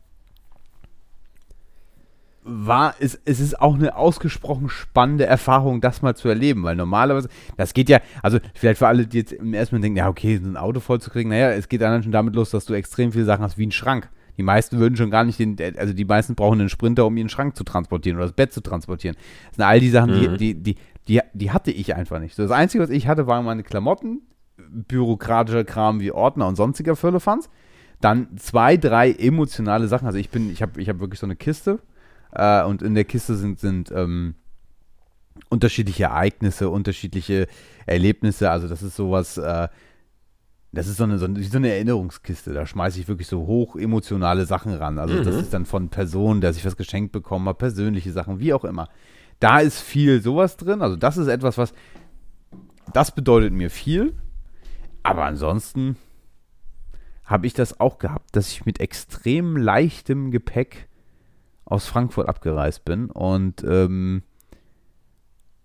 S1: war, es, es ist auch eine ausgesprochen spannende Erfahrung, das mal zu erleben, weil normalerweise, das geht ja, also vielleicht für alle, die jetzt im ersten Mal denken, ja, okay, ein Auto voll zu kriegen, naja, es geht dann schon damit los, dass du extrem viele Sachen hast wie ein Schrank. Die meisten würden schon gar nicht den, also die meisten brauchen einen Sprinter, um ihren Schrank zu transportieren oder das Bett zu transportieren. Das sind all die Sachen, mhm. die, die, die, die, die hatte ich einfach nicht. So, das Einzige, was ich hatte, waren meine Klamotten, bürokratischer Kram wie Ordner und sonstiger Firlefanz. Dann zwei, drei emotionale Sachen. Also ich bin, ich habe ich hab wirklich so eine Kiste, äh, und in der Kiste sind, sind ähm, unterschiedliche Ereignisse, unterschiedliche Erlebnisse. Also das ist sowas, äh, das ist so eine, so eine, Erinnerungskiste. Da schmeiße ich wirklich so hoch emotionale Sachen ran. Also mhm. das ist dann von Personen, der sich was geschenkt bekommen hat, persönliche Sachen, wie auch immer. Da ist viel sowas drin. Also das ist etwas, was, das bedeutet mir viel. Aber ansonsten habe ich das auch gehabt, dass ich mit extrem leichtem Gepäck aus Frankfurt abgereist bin und ähm,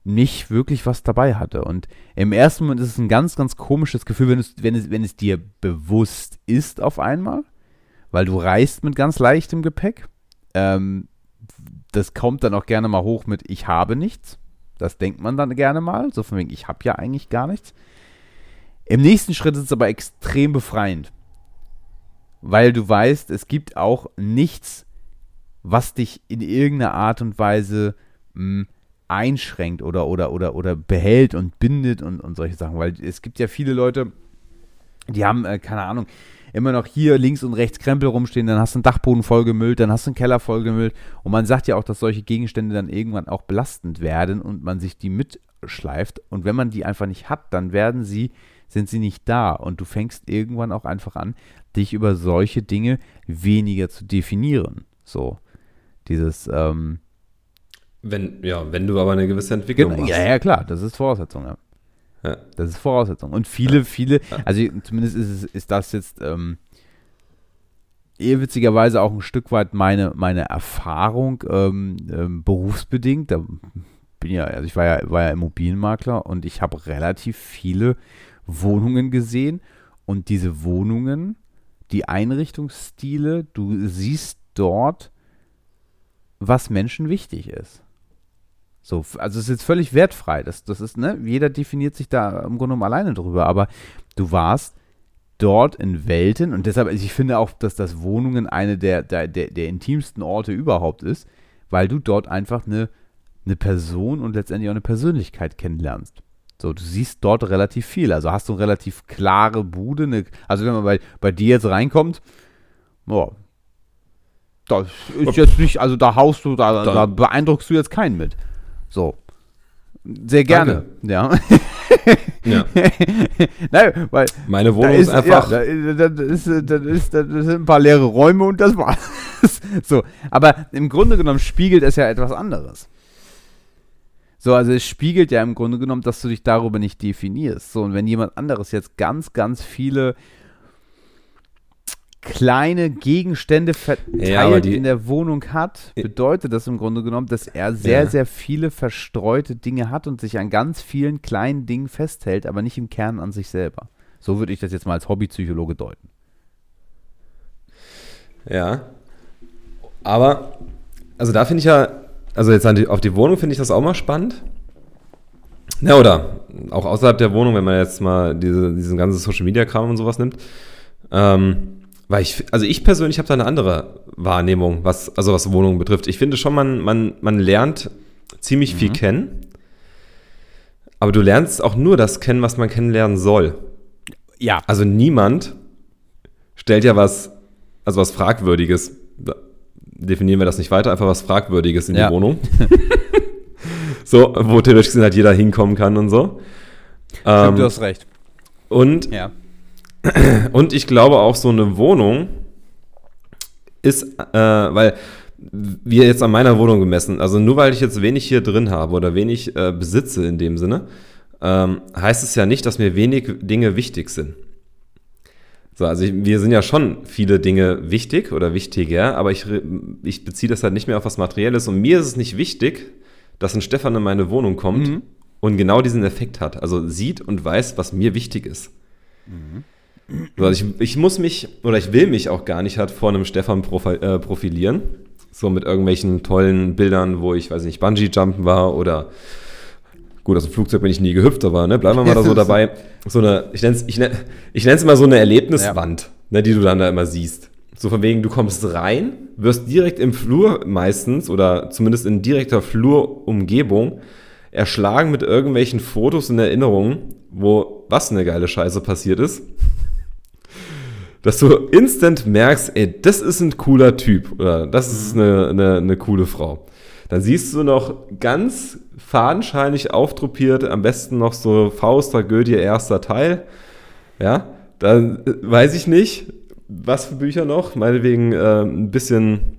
S1: nicht wirklich was dabei hatte. Und im ersten Moment ist es ein ganz, ganz komisches Gefühl, wenn es, wenn es, wenn es dir bewusst ist auf einmal, weil du reist mit ganz leichtem Gepäck. Ähm, das kommt dann auch gerne mal hoch mit Ich habe nichts. Das denkt man dann gerne mal, so von wegen, ich habe ja eigentlich gar nichts. Im nächsten Schritt ist es aber extrem befreiend, weil du weißt, es gibt auch nichts, was dich in irgendeiner Art und Weise mh, hm, einschränkt oder, oder, oder, oder behält und bindet und, und solche Sachen. Weil es gibt ja viele Leute, die haben, äh, keine Ahnung, immer noch hier links und rechts Krempel rumstehen, dann hast du einen Dachboden vollgemüllt, dann hast du einen Keller vollgemüllt. Und man sagt ja auch, dass solche Gegenstände dann irgendwann auch belastend werden und man sich die mitschleift. Und wenn man die einfach nicht hat, dann werden sie, sind sie nicht da. Und du fängst irgendwann auch einfach an, dich über solche Dinge weniger zu definieren. So. Dieses, ähm,
S2: wenn, ja, wenn du aber eine gewisse Entwicklung
S1: genau, Ja, ja, klar, das ist Voraussetzung, ja. ja. Das ist Voraussetzung. Und viele, ja. viele, also zumindest ist, es, ist das jetzt, ähm, eher witzigerweise auch ein Stück weit meine, meine Erfahrung ähm, ähm, berufsbedingt. Da bin ja, also ich war ja, war ja Immobilienmakler und ich habe relativ viele Wohnungen gesehen und diese Wohnungen, die Einrichtungsstile, du siehst dort, was Menschen wichtig ist. So, also es ist jetzt völlig wertfrei. Das, das ist, ne, jeder definiert sich da im Grunde genommen alleine drüber, aber du warst dort in Welten und deshalb, also ich finde auch, dass das Wohnungen eine der, der, der, der intimsten Orte überhaupt ist, weil du dort einfach eine, eine Person und letztendlich auch eine Persönlichkeit kennenlernst. So, du siehst dort relativ viel. Also hast du eine relativ klare Bude. Eine, also wenn man bei, bei dir jetzt reinkommt, boah, das ist jetzt nicht, also da haust du, da, da beeindruckst du jetzt keinen mit. So. Sehr gerne. Danke. Ja. ja.
S2: Nein, weil Meine Wohnung ist, ist, einfach. Ja,
S1: da, das, das, ist, das sind ein paar leere Räume und das war's. so. Aber im Grunde genommen spiegelt es ja etwas anderes. So, also es spiegelt ja im Grunde genommen, dass du dich darüber nicht definierst. So, und wenn jemand anderes jetzt ganz, ganz viele kleine Gegenstände verteilt ja, in der Wohnung hat, bedeutet das im Grunde genommen, dass er sehr, ja. sehr viele verstreute Dinge hat und sich an ganz vielen kleinen Dingen festhält, aber nicht im Kern an sich selber. So würde ich das jetzt mal als Hobbypsychologe deuten.
S2: Ja. Aber, also da finde ich ja, also jetzt die, auf die Wohnung finde ich das auch mal spannend. Ja, oder auch außerhalb der Wohnung, wenn man jetzt mal diese, diesen ganzen Social Media Kram und sowas nimmt. Ähm, weil ich, also ich persönlich habe da eine andere Wahrnehmung, was, also was Wohnungen betrifft. Ich finde schon, man, man, man lernt ziemlich mhm. viel kennen. Aber du lernst auch nur das kennen, was man kennenlernen soll. Ja. Also niemand stellt ja was, also was Fragwürdiges, definieren wir das nicht weiter, einfach was Fragwürdiges in ja. die Wohnung. so, wo theoretisch halt jeder hinkommen kann und so.
S1: Stimmt, ähm, du hast recht.
S2: Und ja. Und ich glaube auch, so eine Wohnung ist, äh, weil wir jetzt an meiner Wohnung gemessen, also nur weil ich jetzt wenig hier drin habe oder wenig äh, besitze in dem Sinne, ähm, heißt es ja nicht, dass mir wenig Dinge wichtig sind. So, also ich, wir sind ja schon viele Dinge wichtig oder wichtiger, aber ich, ich beziehe das halt nicht mehr auf was Materielles und mir ist es nicht wichtig, dass ein Stefan in meine Wohnung kommt mhm. und genau diesen Effekt hat, also sieht und weiß, was mir wichtig ist. Mhm. Also ich, ich muss mich, oder ich will mich auch gar nicht halt vor einem Stefan äh, profilieren. So mit irgendwelchen tollen Bildern, wo ich, weiß nicht, Bungee-Jumpen war oder gut, aus dem Flugzeug bin ich nie gehüpft, aber ne, bleiben wir mal da so dabei. So eine, ich nenne es ich nenn, ich nenn's immer so eine Erlebniswand, ja. ne, die du dann da immer siehst. So von wegen, du kommst rein, wirst direkt im Flur meistens oder zumindest in direkter Flurumgebung erschlagen mit irgendwelchen Fotos und Erinnerungen, wo was eine geile Scheiße passiert ist dass du instant merkst, ey, das ist ein cooler Typ oder das ist eine, eine, eine coole Frau. Dann siehst du noch ganz fadenscheinig auftruppiert, am besten noch so Faust, Tragödie, erster Teil. Ja, dann äh, weiß ich nicht, was für Bücher noch. Meinetwegen äh, ein bisschen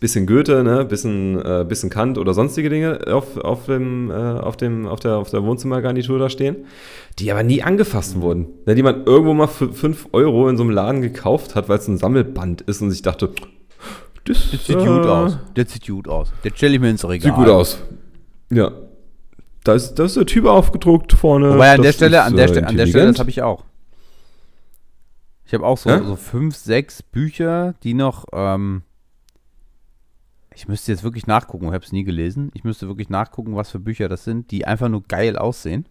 S2: bisschen Goethe, ne, bisschen, äh, bisschen Kant oder sonstige Dinge auf, auf, dem, äh, auf, dem, auf, der, auf der Wohnzimmergarnitur da stehen, die aber nie angefasst wurden. Ne, die man irgendwo mal für 5 Euro in so einem Laden gekauft hat, weil es ein Sammelband ist und sich dachte,
S1: das, das sieht äh, gut aus. Der sieht gut aus. Der stelle ich mir ins Regal.
S2: Sieht gut aus. Ja. Da ist, da ist der Typ aufgedruckt vorne.
S1: Wobei an der Stelle, an der, äh, an der Stelle, das habe ich auch. Ich habe auch so, ja? so fünf, sechs Bücher, die noch ähm, ich müsste jetzt wirklich nachgucken, ich habe es nie gelesen. Ich müsste wirklich nachgucken, was für Bücher das sind, die einfach nur geil aussehen.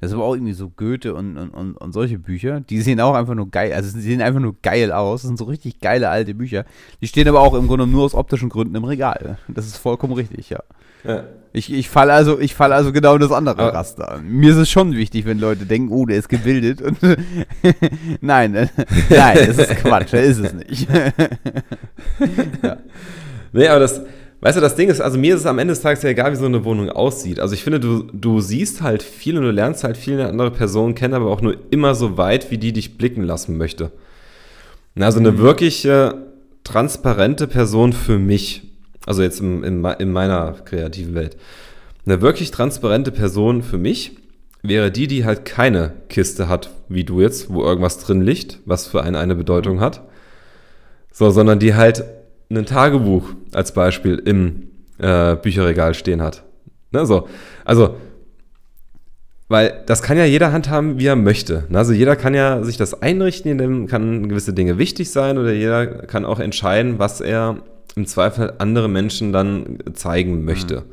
S1: Das ist aber auch irgendwie so Goethe und, und, und, und solche Bücher. Die sehen auch einfach nur geil, also sie sehen einfach nur geil aus. Das sind so richtig geile alte Bücher. Die stehen aber auch im Grunde nur aus optischen Gründen im Regal. Das ist vollkommen richtig, ja. ja. Ich, ich falle also, fall also genau in das andere ja. Raster. Mir ist es schon wichtig, wenn Leute denken, oh, der ist gebildet. Und nein, äh, nein, das ist Quatsch, ist es nicht.
S2: ja. Nee, aber das, weißt du, das Ding ist, also mir ist es am Ende des Tages ja egal, wie so eine Wohnung aussieht. Also ich finde, du, du siehst halt viel und du lernst halt viele andere Personen kennen, aber auch nur immer so weit, wie die dich blicken lassen möchte. Also eine mhm. wirklich äh, transparente Person für mich, also jetzt in, in, in meiner kreativen Welt, eine wirklich transparente Person für mich wäre die, die halt keine Kiste hat, wie du jetzt, wo irgendwas drin liegt, was für einen eine Bedeutung hat, So, sondern die halt ein Tagebuch als Beispiel im äh, Bücherregal stehen hat. Ne, so. Also, weil das kann ja jeder handhaben, wie er möchte. Ne, also jeder kann ja sich das einrichten, dem kann gewisse Dinge wichtig sein oder jeder kann auch entscheiden, was er im Zweifel andere Menschen dann zeigen möchte. Mhm.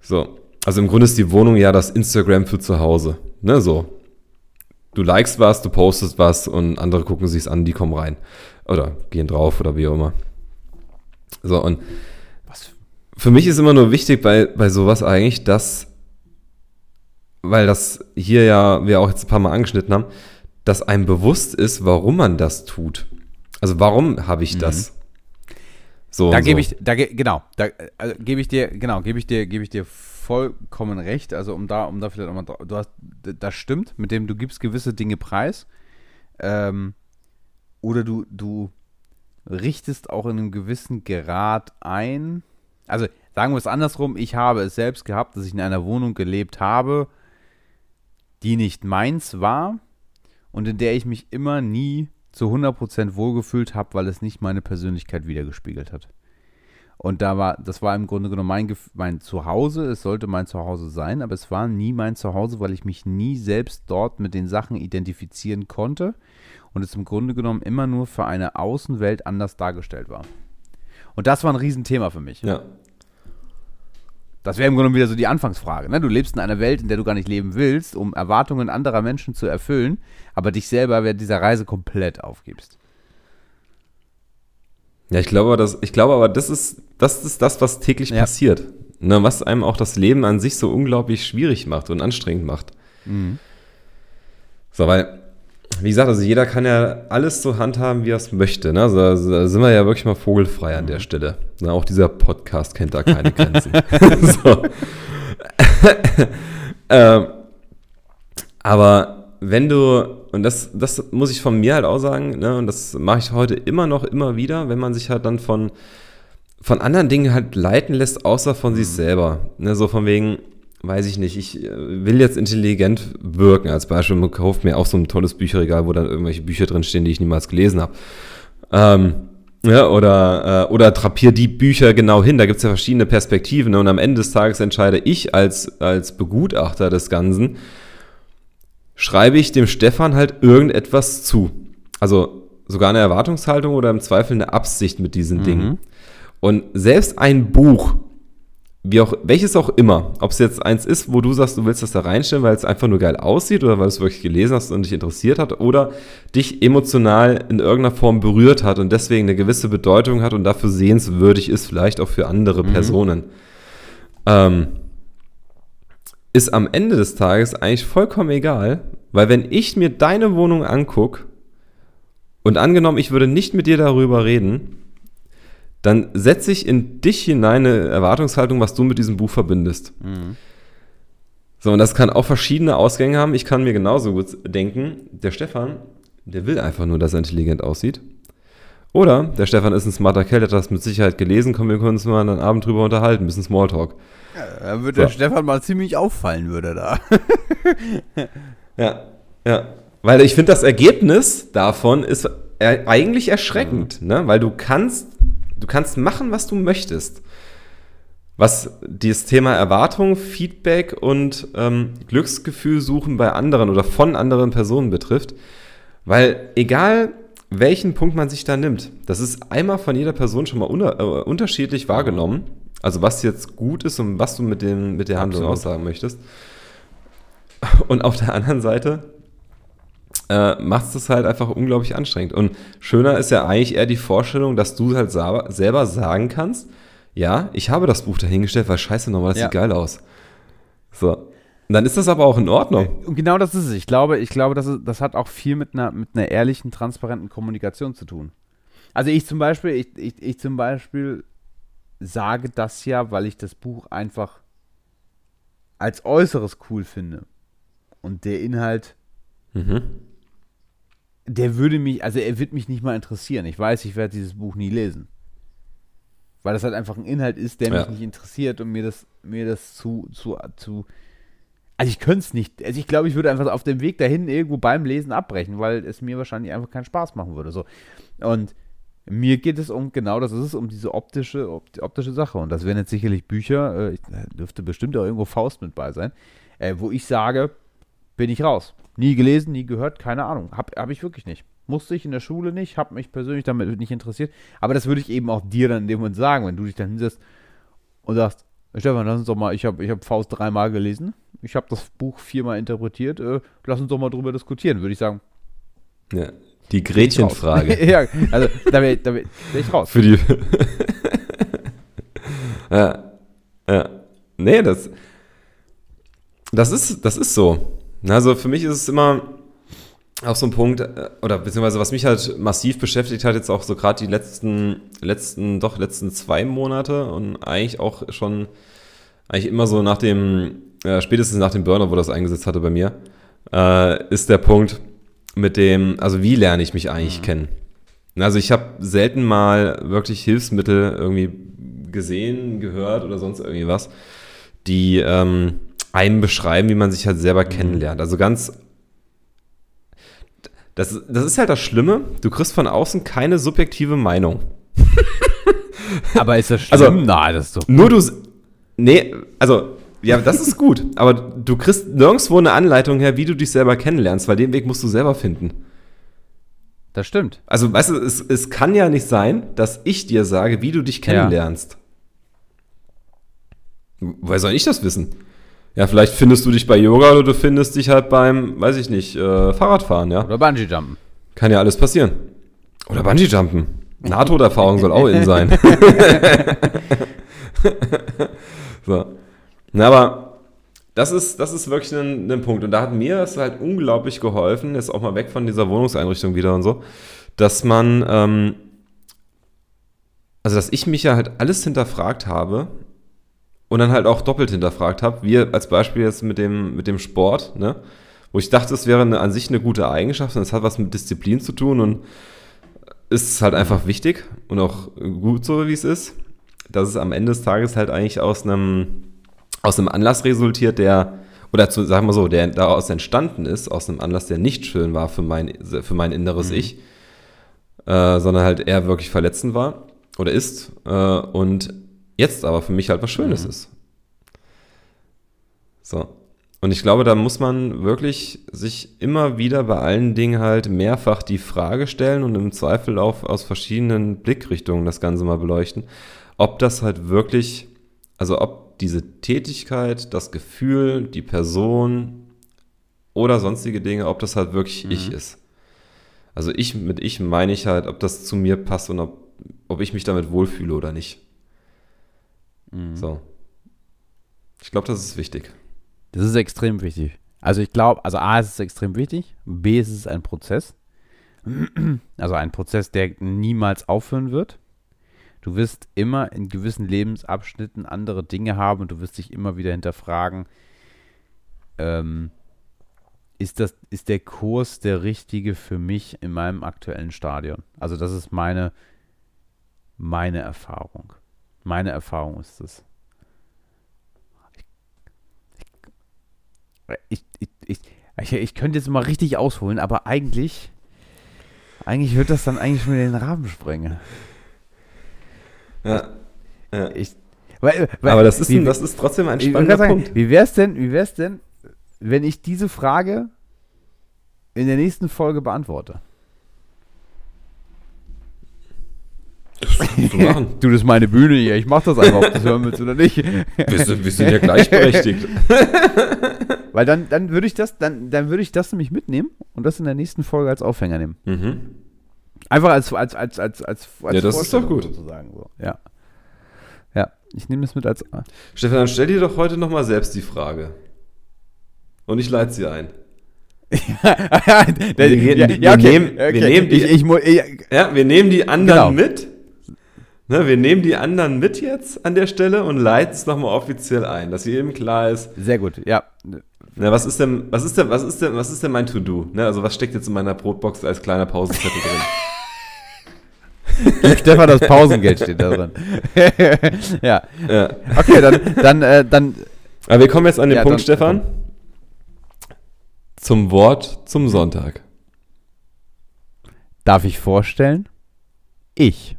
S2: So. Also im Grunde ist die Wohnung ja das Instagram für zu Hause. Ne, so. Du likest was, du postest was und andere gucken sich's an, die kommen rein. Oder gehen drauf oder wie auch immer. So, und was? für mich ist immer nur wichtig bei, bei sowas eigentlich, dass, weil das hier ja wir auch jetzt ein paar Mal angeschnitten haben, dass einem bewusst ist, warum man das tut. Also warum habe ich mhm. das?
S1: So da gebe so. ich, da genau, da also gebe ich dir, genau, gebe ich dir, gebe ich dir vollkommen recht. Also um da, um da vielleicht nochmal, du hast, das stimmt, mit dem du gibst gewisse Dinge preis. Ähm, oder du, du richtest auch in einem gewissen Grad ein. Also sagen wir es andersrum, ich habe es selbst gehabt, dass ich in einer Wohnung gelebt habe, die nicht meins war und in der ich mich immer nie zu 100% wohlgefühlt habe, weil es nicht meine Persönlichkeit wiedergespiegelt hat. Und da war, das war im Grunde genommen mein, mein Zuhause. Es sollte mein Zuhause sein, aber es war nie mein Zuhause, weil ich mich nie selbst dort mit den Sachen identifizieren konnte und es im Grunde genommen immer nur für eine Außenwelt anders dargestellt war. Und das war ein Riesenthema für mich.
S2: Ja.
S1: Das wäre im Grunde wieder so die Anfangsfrage. Ne? Du lebst in einer Welt, in der du gar nicht leben willst, um Erwartungen anderer Menschen zu erfüllen, aber dich selber während dieser Reise komplett aufgibst.
S2: Ja, ich glaube, das, ich glaube aber, das ist, das ist das, was täglich ja. passiert. Ne, was einem auch das Leben an sich so unglaublich schwierig macht und anstrengend macht. Mhm. So, weil, wie gesagt, also jeder kann ja alles so handhaben, wie er es möchte. Ne? Also, da sind wir ja wirklich mal vogelfrei an der mhm. Stelle. Ne, auch dieser Podcast kennt da keine Grenzen. ähm, aber wenn du und das, das muss ich von mir halt auch sagen, ne, und das mache ich heute immer noch, immer wieder, wenn man sich halt dann von, von anderen Dingen halt leiten lässt, außer von sich mhm. selber. Ne, so von wegen, weiß ich nicht, ich äh, will jetzt intelligent wirken. Als Beispiel, man kauft mir auch so ein tolles Bücherregal, wo dann irgendwelche Bücher drinstehen, die ich niemals gelesen habe. Ähm, ja, oder, äh, oder drapier die Bücher genau hin. Da gibt es ja verschiedene Perspektiven. Ne, und am Ende des Tages entscheide ich als, als Begutachter des Ganzen, schreibe ich dem Stefan halt irgendetwas zu. Also sogar eine Erwartungshaltung oder im Zweifel eine Absicht mit diesen mhm. Dingen. Und selbst ein Buch, wie auch, welches auch immer, ob es jetzt eins ist, wo du sagst, du willst das da reinstellen, weil es einfach nur geil aussieht oder weil du es wirklich gelesen hast und dich interessiert hat oder dich emotional in irgendeiner Form berührt hat und deswegen eine gewisse Bedeutung hat und dafür sehenswürdig ist, vielleicht auch für andere mhm. Personen. Ähm, ist am Ende des Tages eigentlich vollkommen egal, weil wenn ich mir deine Wohnung angucke und angenommen, ich würde nicht mit dir darüber reden, dann setze ich in dich hinein eine Erwartungshaltung, was du mit diesem Buch verbindest. Mhm. So, und das kann auch verschiedene Ausgänge haben. Ich kann mir genauso gut denken, der Stefan, der will einfach nur, dass er intelligent aussieht. Oder der Stefan ist ein smarter Kerl, der hat das mit Sicherheit gelesen, komm, wir können uns mal einen Abend drüber unterhalten, ein bisschen Smalltalk.
S1: Ja, da würde so. der Stefan mal ziemlich auffallen, würde da.
S2: ja, ja. Weil ich finde, das Ergebnis davon ist eigentlich erschreckend, mhm. ne? Weil du kannst, du kannst machen, was du möchtest. Was dieses Thema Erwartung, Feedback und ähm, Glücksgefühl suchen bei anderen oder von anderen Personen betrifft. Weil egal welchen Punkt man sich da nimmt, das ist einmal von jeder Person schon mal unter, äh, unterschiedlich wahrgenommen. Also was jetzt gut ist und was du mit, dem, mit der Handlung Absolut. aussagen möchtest. Und auf der anderen Seite äh, macht es das halt einfach unglaublich anstrengend. Und schöner ist ja eigentlich eher die Vorstellung, dass du halt selber sagen kannst, ja, ich habe das Buch dahingestellt, weil scheiße nochmal, das ja. sieht geil aus. So. Und dann ist das aber auch in Ordnung.
S1: Und genau das ist es. Ich glaube, ich glaube, das, ist, das hat auch viel mit einer, mit einer ehrlichen, transparenten Kommunikation zu tun. Also ich zum Beispiel, ich, ich, ich zum Beispiel sage das ja, weil ich das Buch einfach als Äußeres cool finde. Und der Inhalt, mhm. Der würde mich, also er wird mich nicht mal interessieren. Ich weiß, ich werde dieses Buch nie lesen. Weil das halt einfach ein Inhalt ist, der mich nicht interessiert und mir das, mir das zu, zu, zu. Also ich könnte es nicht. Also ich glaube, ich würde einfach auf dem Weg dahin irgendwo beim Lesen abbrechen, weil es mir wahrscheinlich einfach keinen Spaß machen würde. So. Und Mir geht es um, genau das ist es, um diese optische, opt- optische Sache. Und das wären jetzt sicherlich Bücher, äh, ich, da dürfte bestimmt auch irgendwo Faust mit bei sein, äh, wo ich sage, bin ich raus. Nie gelesen, nie gehört, keine Ahnung. Hab, hab ich wirklich nicht. Musste ich in der Schule nicht, hab mich persönlich damit nicht interessiert. Aber das würde ich eben auch dir dann in dem Moment sagen, wenn du dich dann hinsetzt und sagst, Stefan, lass uns doch mal, ich habe ich hab Faust dreimal gelesen, ich habe das Buch viermal interpretiert, äh, lass uns doch mal drüber diskutieren, würde ich sagen.
S2: Ja. Die
S1: bin.
S2: Gretchenfrage.
S1: ja, also da wäre da wär, wär ich raus.
S2: Für die. ja. Ja. Nee, das. Das ist, das ist so. Also für mich ist es immer auch so ein Punkt, äh, oder beziehungsweise was mich halt massiv beschäftigt hat, jetzt auch so gerade die letzten, letzten, doch letzten zwei Monate und eigentlich auch schon, eigentlich immer so nach dem, äh, spätestens nach dem Burner, wo das eingesetzt hatte bei mir, äh, ist der Punkt mit dem, also wie lerne ich mich eigentlich kennen? Also ich habe selten mal wirklich Hilfsmittel irgendwie gesehen, gehört oder sonst irgendwie was, die ähm, einem beschreiben, wie man sich halt selber kennenlernt. Also ganz das, das ist halt das Schlimme, du kriegst von außen keine subjektive Meinung.
S1: Aber ist das
S2: Also-
S1: schlimm? Nein, das ist doch.
S2: Nur du. Nee, also, ja, das ist gut. aber du kriegst nirgendwo eine Anleitung her, wie du dich selber kennenlernst, weil den Weg musst du selber finden.
S1: Das stimmt.
S2: Also, weißt du, es, es kann ja nicht sein, dass ich dir sage, wie du dich kennenlernst. Woher soll ich das wissen? Ja, vielleicht findest du dich bei Yoga oder du findest dich halt beim, weiß ich nicht, äh, Fahrradfahren, ja.
S1: Oder Bungee Jumpen.
S2: Kann ja alles passieren. Oder Bungee-Jumpen. Nahtoderfahrung soll auch in sein. so. Na, aber das ist, das ist wirklich ein, ein Punkt. Und da hat mir es halt unglaublich geholfen, jetzt auch mal weg von dieser Wohnungseinrichtung wieder und so, dass man, ähm, also dass ich mich ja halt alles hinterfragt habe und dann halt auch doppelt hinterfragt habe, wie als Beispiel jetzt mit dem, mit dem Sport, ne? wo ich dachte, es wäre eine, an sich eine gute Eigenschaft und es hat was mit Disziplin zu tun und ist halt einfach wichtig und auch gut so, wie es ist, dass es am Ende des Tages halt eigentlich aus einem, aus einem Anlass resultiert, der, oder zu, sagen wir so, der daraus entstanden ist, aus einem Anlass, der nicht schön war für mein, für mein inneres Ich, äh, sondern halt eher wirklich verletzend war oder ist äh, und jetzt aber für mich halt was Schönes ist. So. Und ich glaube, da muss man wirklich sich immer wieder bei allen Dingen halt mehrfach die Frage stellen und im Zweifel auch aus verschiedenen Blickrichtungen das Ganze mal beleuchten, ob das halt wirklich, also ob diese Tätigkeit, das Gefühl, die Person oder sonstige Dinge, ob das halt wirklich ich ist. Also ich mit ich meine ich halt, ob das zu mir passt und ob, ob ich mich damit wohlfühle oder nicht. So. Ich glaube, das ist wichtig.
S1: Das ist extrem wichtig. Also ich glaube, also A, ist es extrem wichtig, B, ist es ein Prozess. Also ein Prozess, der niemals aufhören wird. Du wirst immer in gewissen Lebensabschnitten andere Dinge haben und du wirst dich immer wieder hinterfragen, ähm, ist, das, ist der Kurs der richtige für mich in meinem aktuellen Stadion? Also das ist meine, meine Erfahrung. Meine Erfahrung ist es. Ich, ich, ich, ich, ich könnte jetzt mal richtig ausholen, aber eigentlich, eigentlich wird das dann eigentlich schon wieder den Rahmen sprengen.
S2: Ja. ja.
S1: Ich, weil, weil,
S2: Aber das ist,
S1: wie,
S2: ein, das ist trotzdem ein spannender
S1: sagen,
S2: Punkt.
S1: Wie wär's denn, wie wär's denn, wenn ich diese Frage in der nächsten Folge beantworte?
S2: Zu machen.
S1: Du, das ist meine Bühne hier, ich mach das einfach, ob du das hören willst oder nicht.
S2: Wir sind, wir sind ja gleichberechtigt.
S1: Weil dann, dann würde ich das, dann, dann würde ich das nämlich mitnehmen und das in der nächsten Folge als Aufhänger nehmen.
S2: mhm.
S1: Einfach als, als, als, als, als, als
S2: Ja, das ist doch gut.
S1: Sozusagen, so. Ja. Ja, ich nehme das mit als.
S2: Stefan, dann stell dir doch heute nochmal selbst die Frage. Und ich leite sie ein.
S1: ja,
S2: gehen-
S1: ja,
S2: wir
S1: okay,
S2: nehmen- wir
S1: okay.
S2: nehmen die-
S1: ich, ich, ich,
S2: Ja, wir nehmen die anderen
S1: Genau.
S2: mit. Ne, wir nehmen die anderen mit jetzt an der Stelle und leiten es nochmal offiziell ein, dass jedem klar ist,
S1: Sehr gut, ja.
S2: na, was ist denn, was ist denn, was ist denn, was ist denn mein To-Do? Ne, also was steckt jetzt in meiner Brotbox als kleiner Pausenzettel drin?
S1: Stefan, das Pausengeld steht da drin. ja.
S2: Ja.
S1: Okay, dann, dann, äh, dann.
S2: Aber wir kommen jetzt an den
S1: Ja,
S2: Punkt,
S1: dann-
S2: Stefan. Zum Wort zum Sonntag.
S1: Darf ich vorstellen? Ich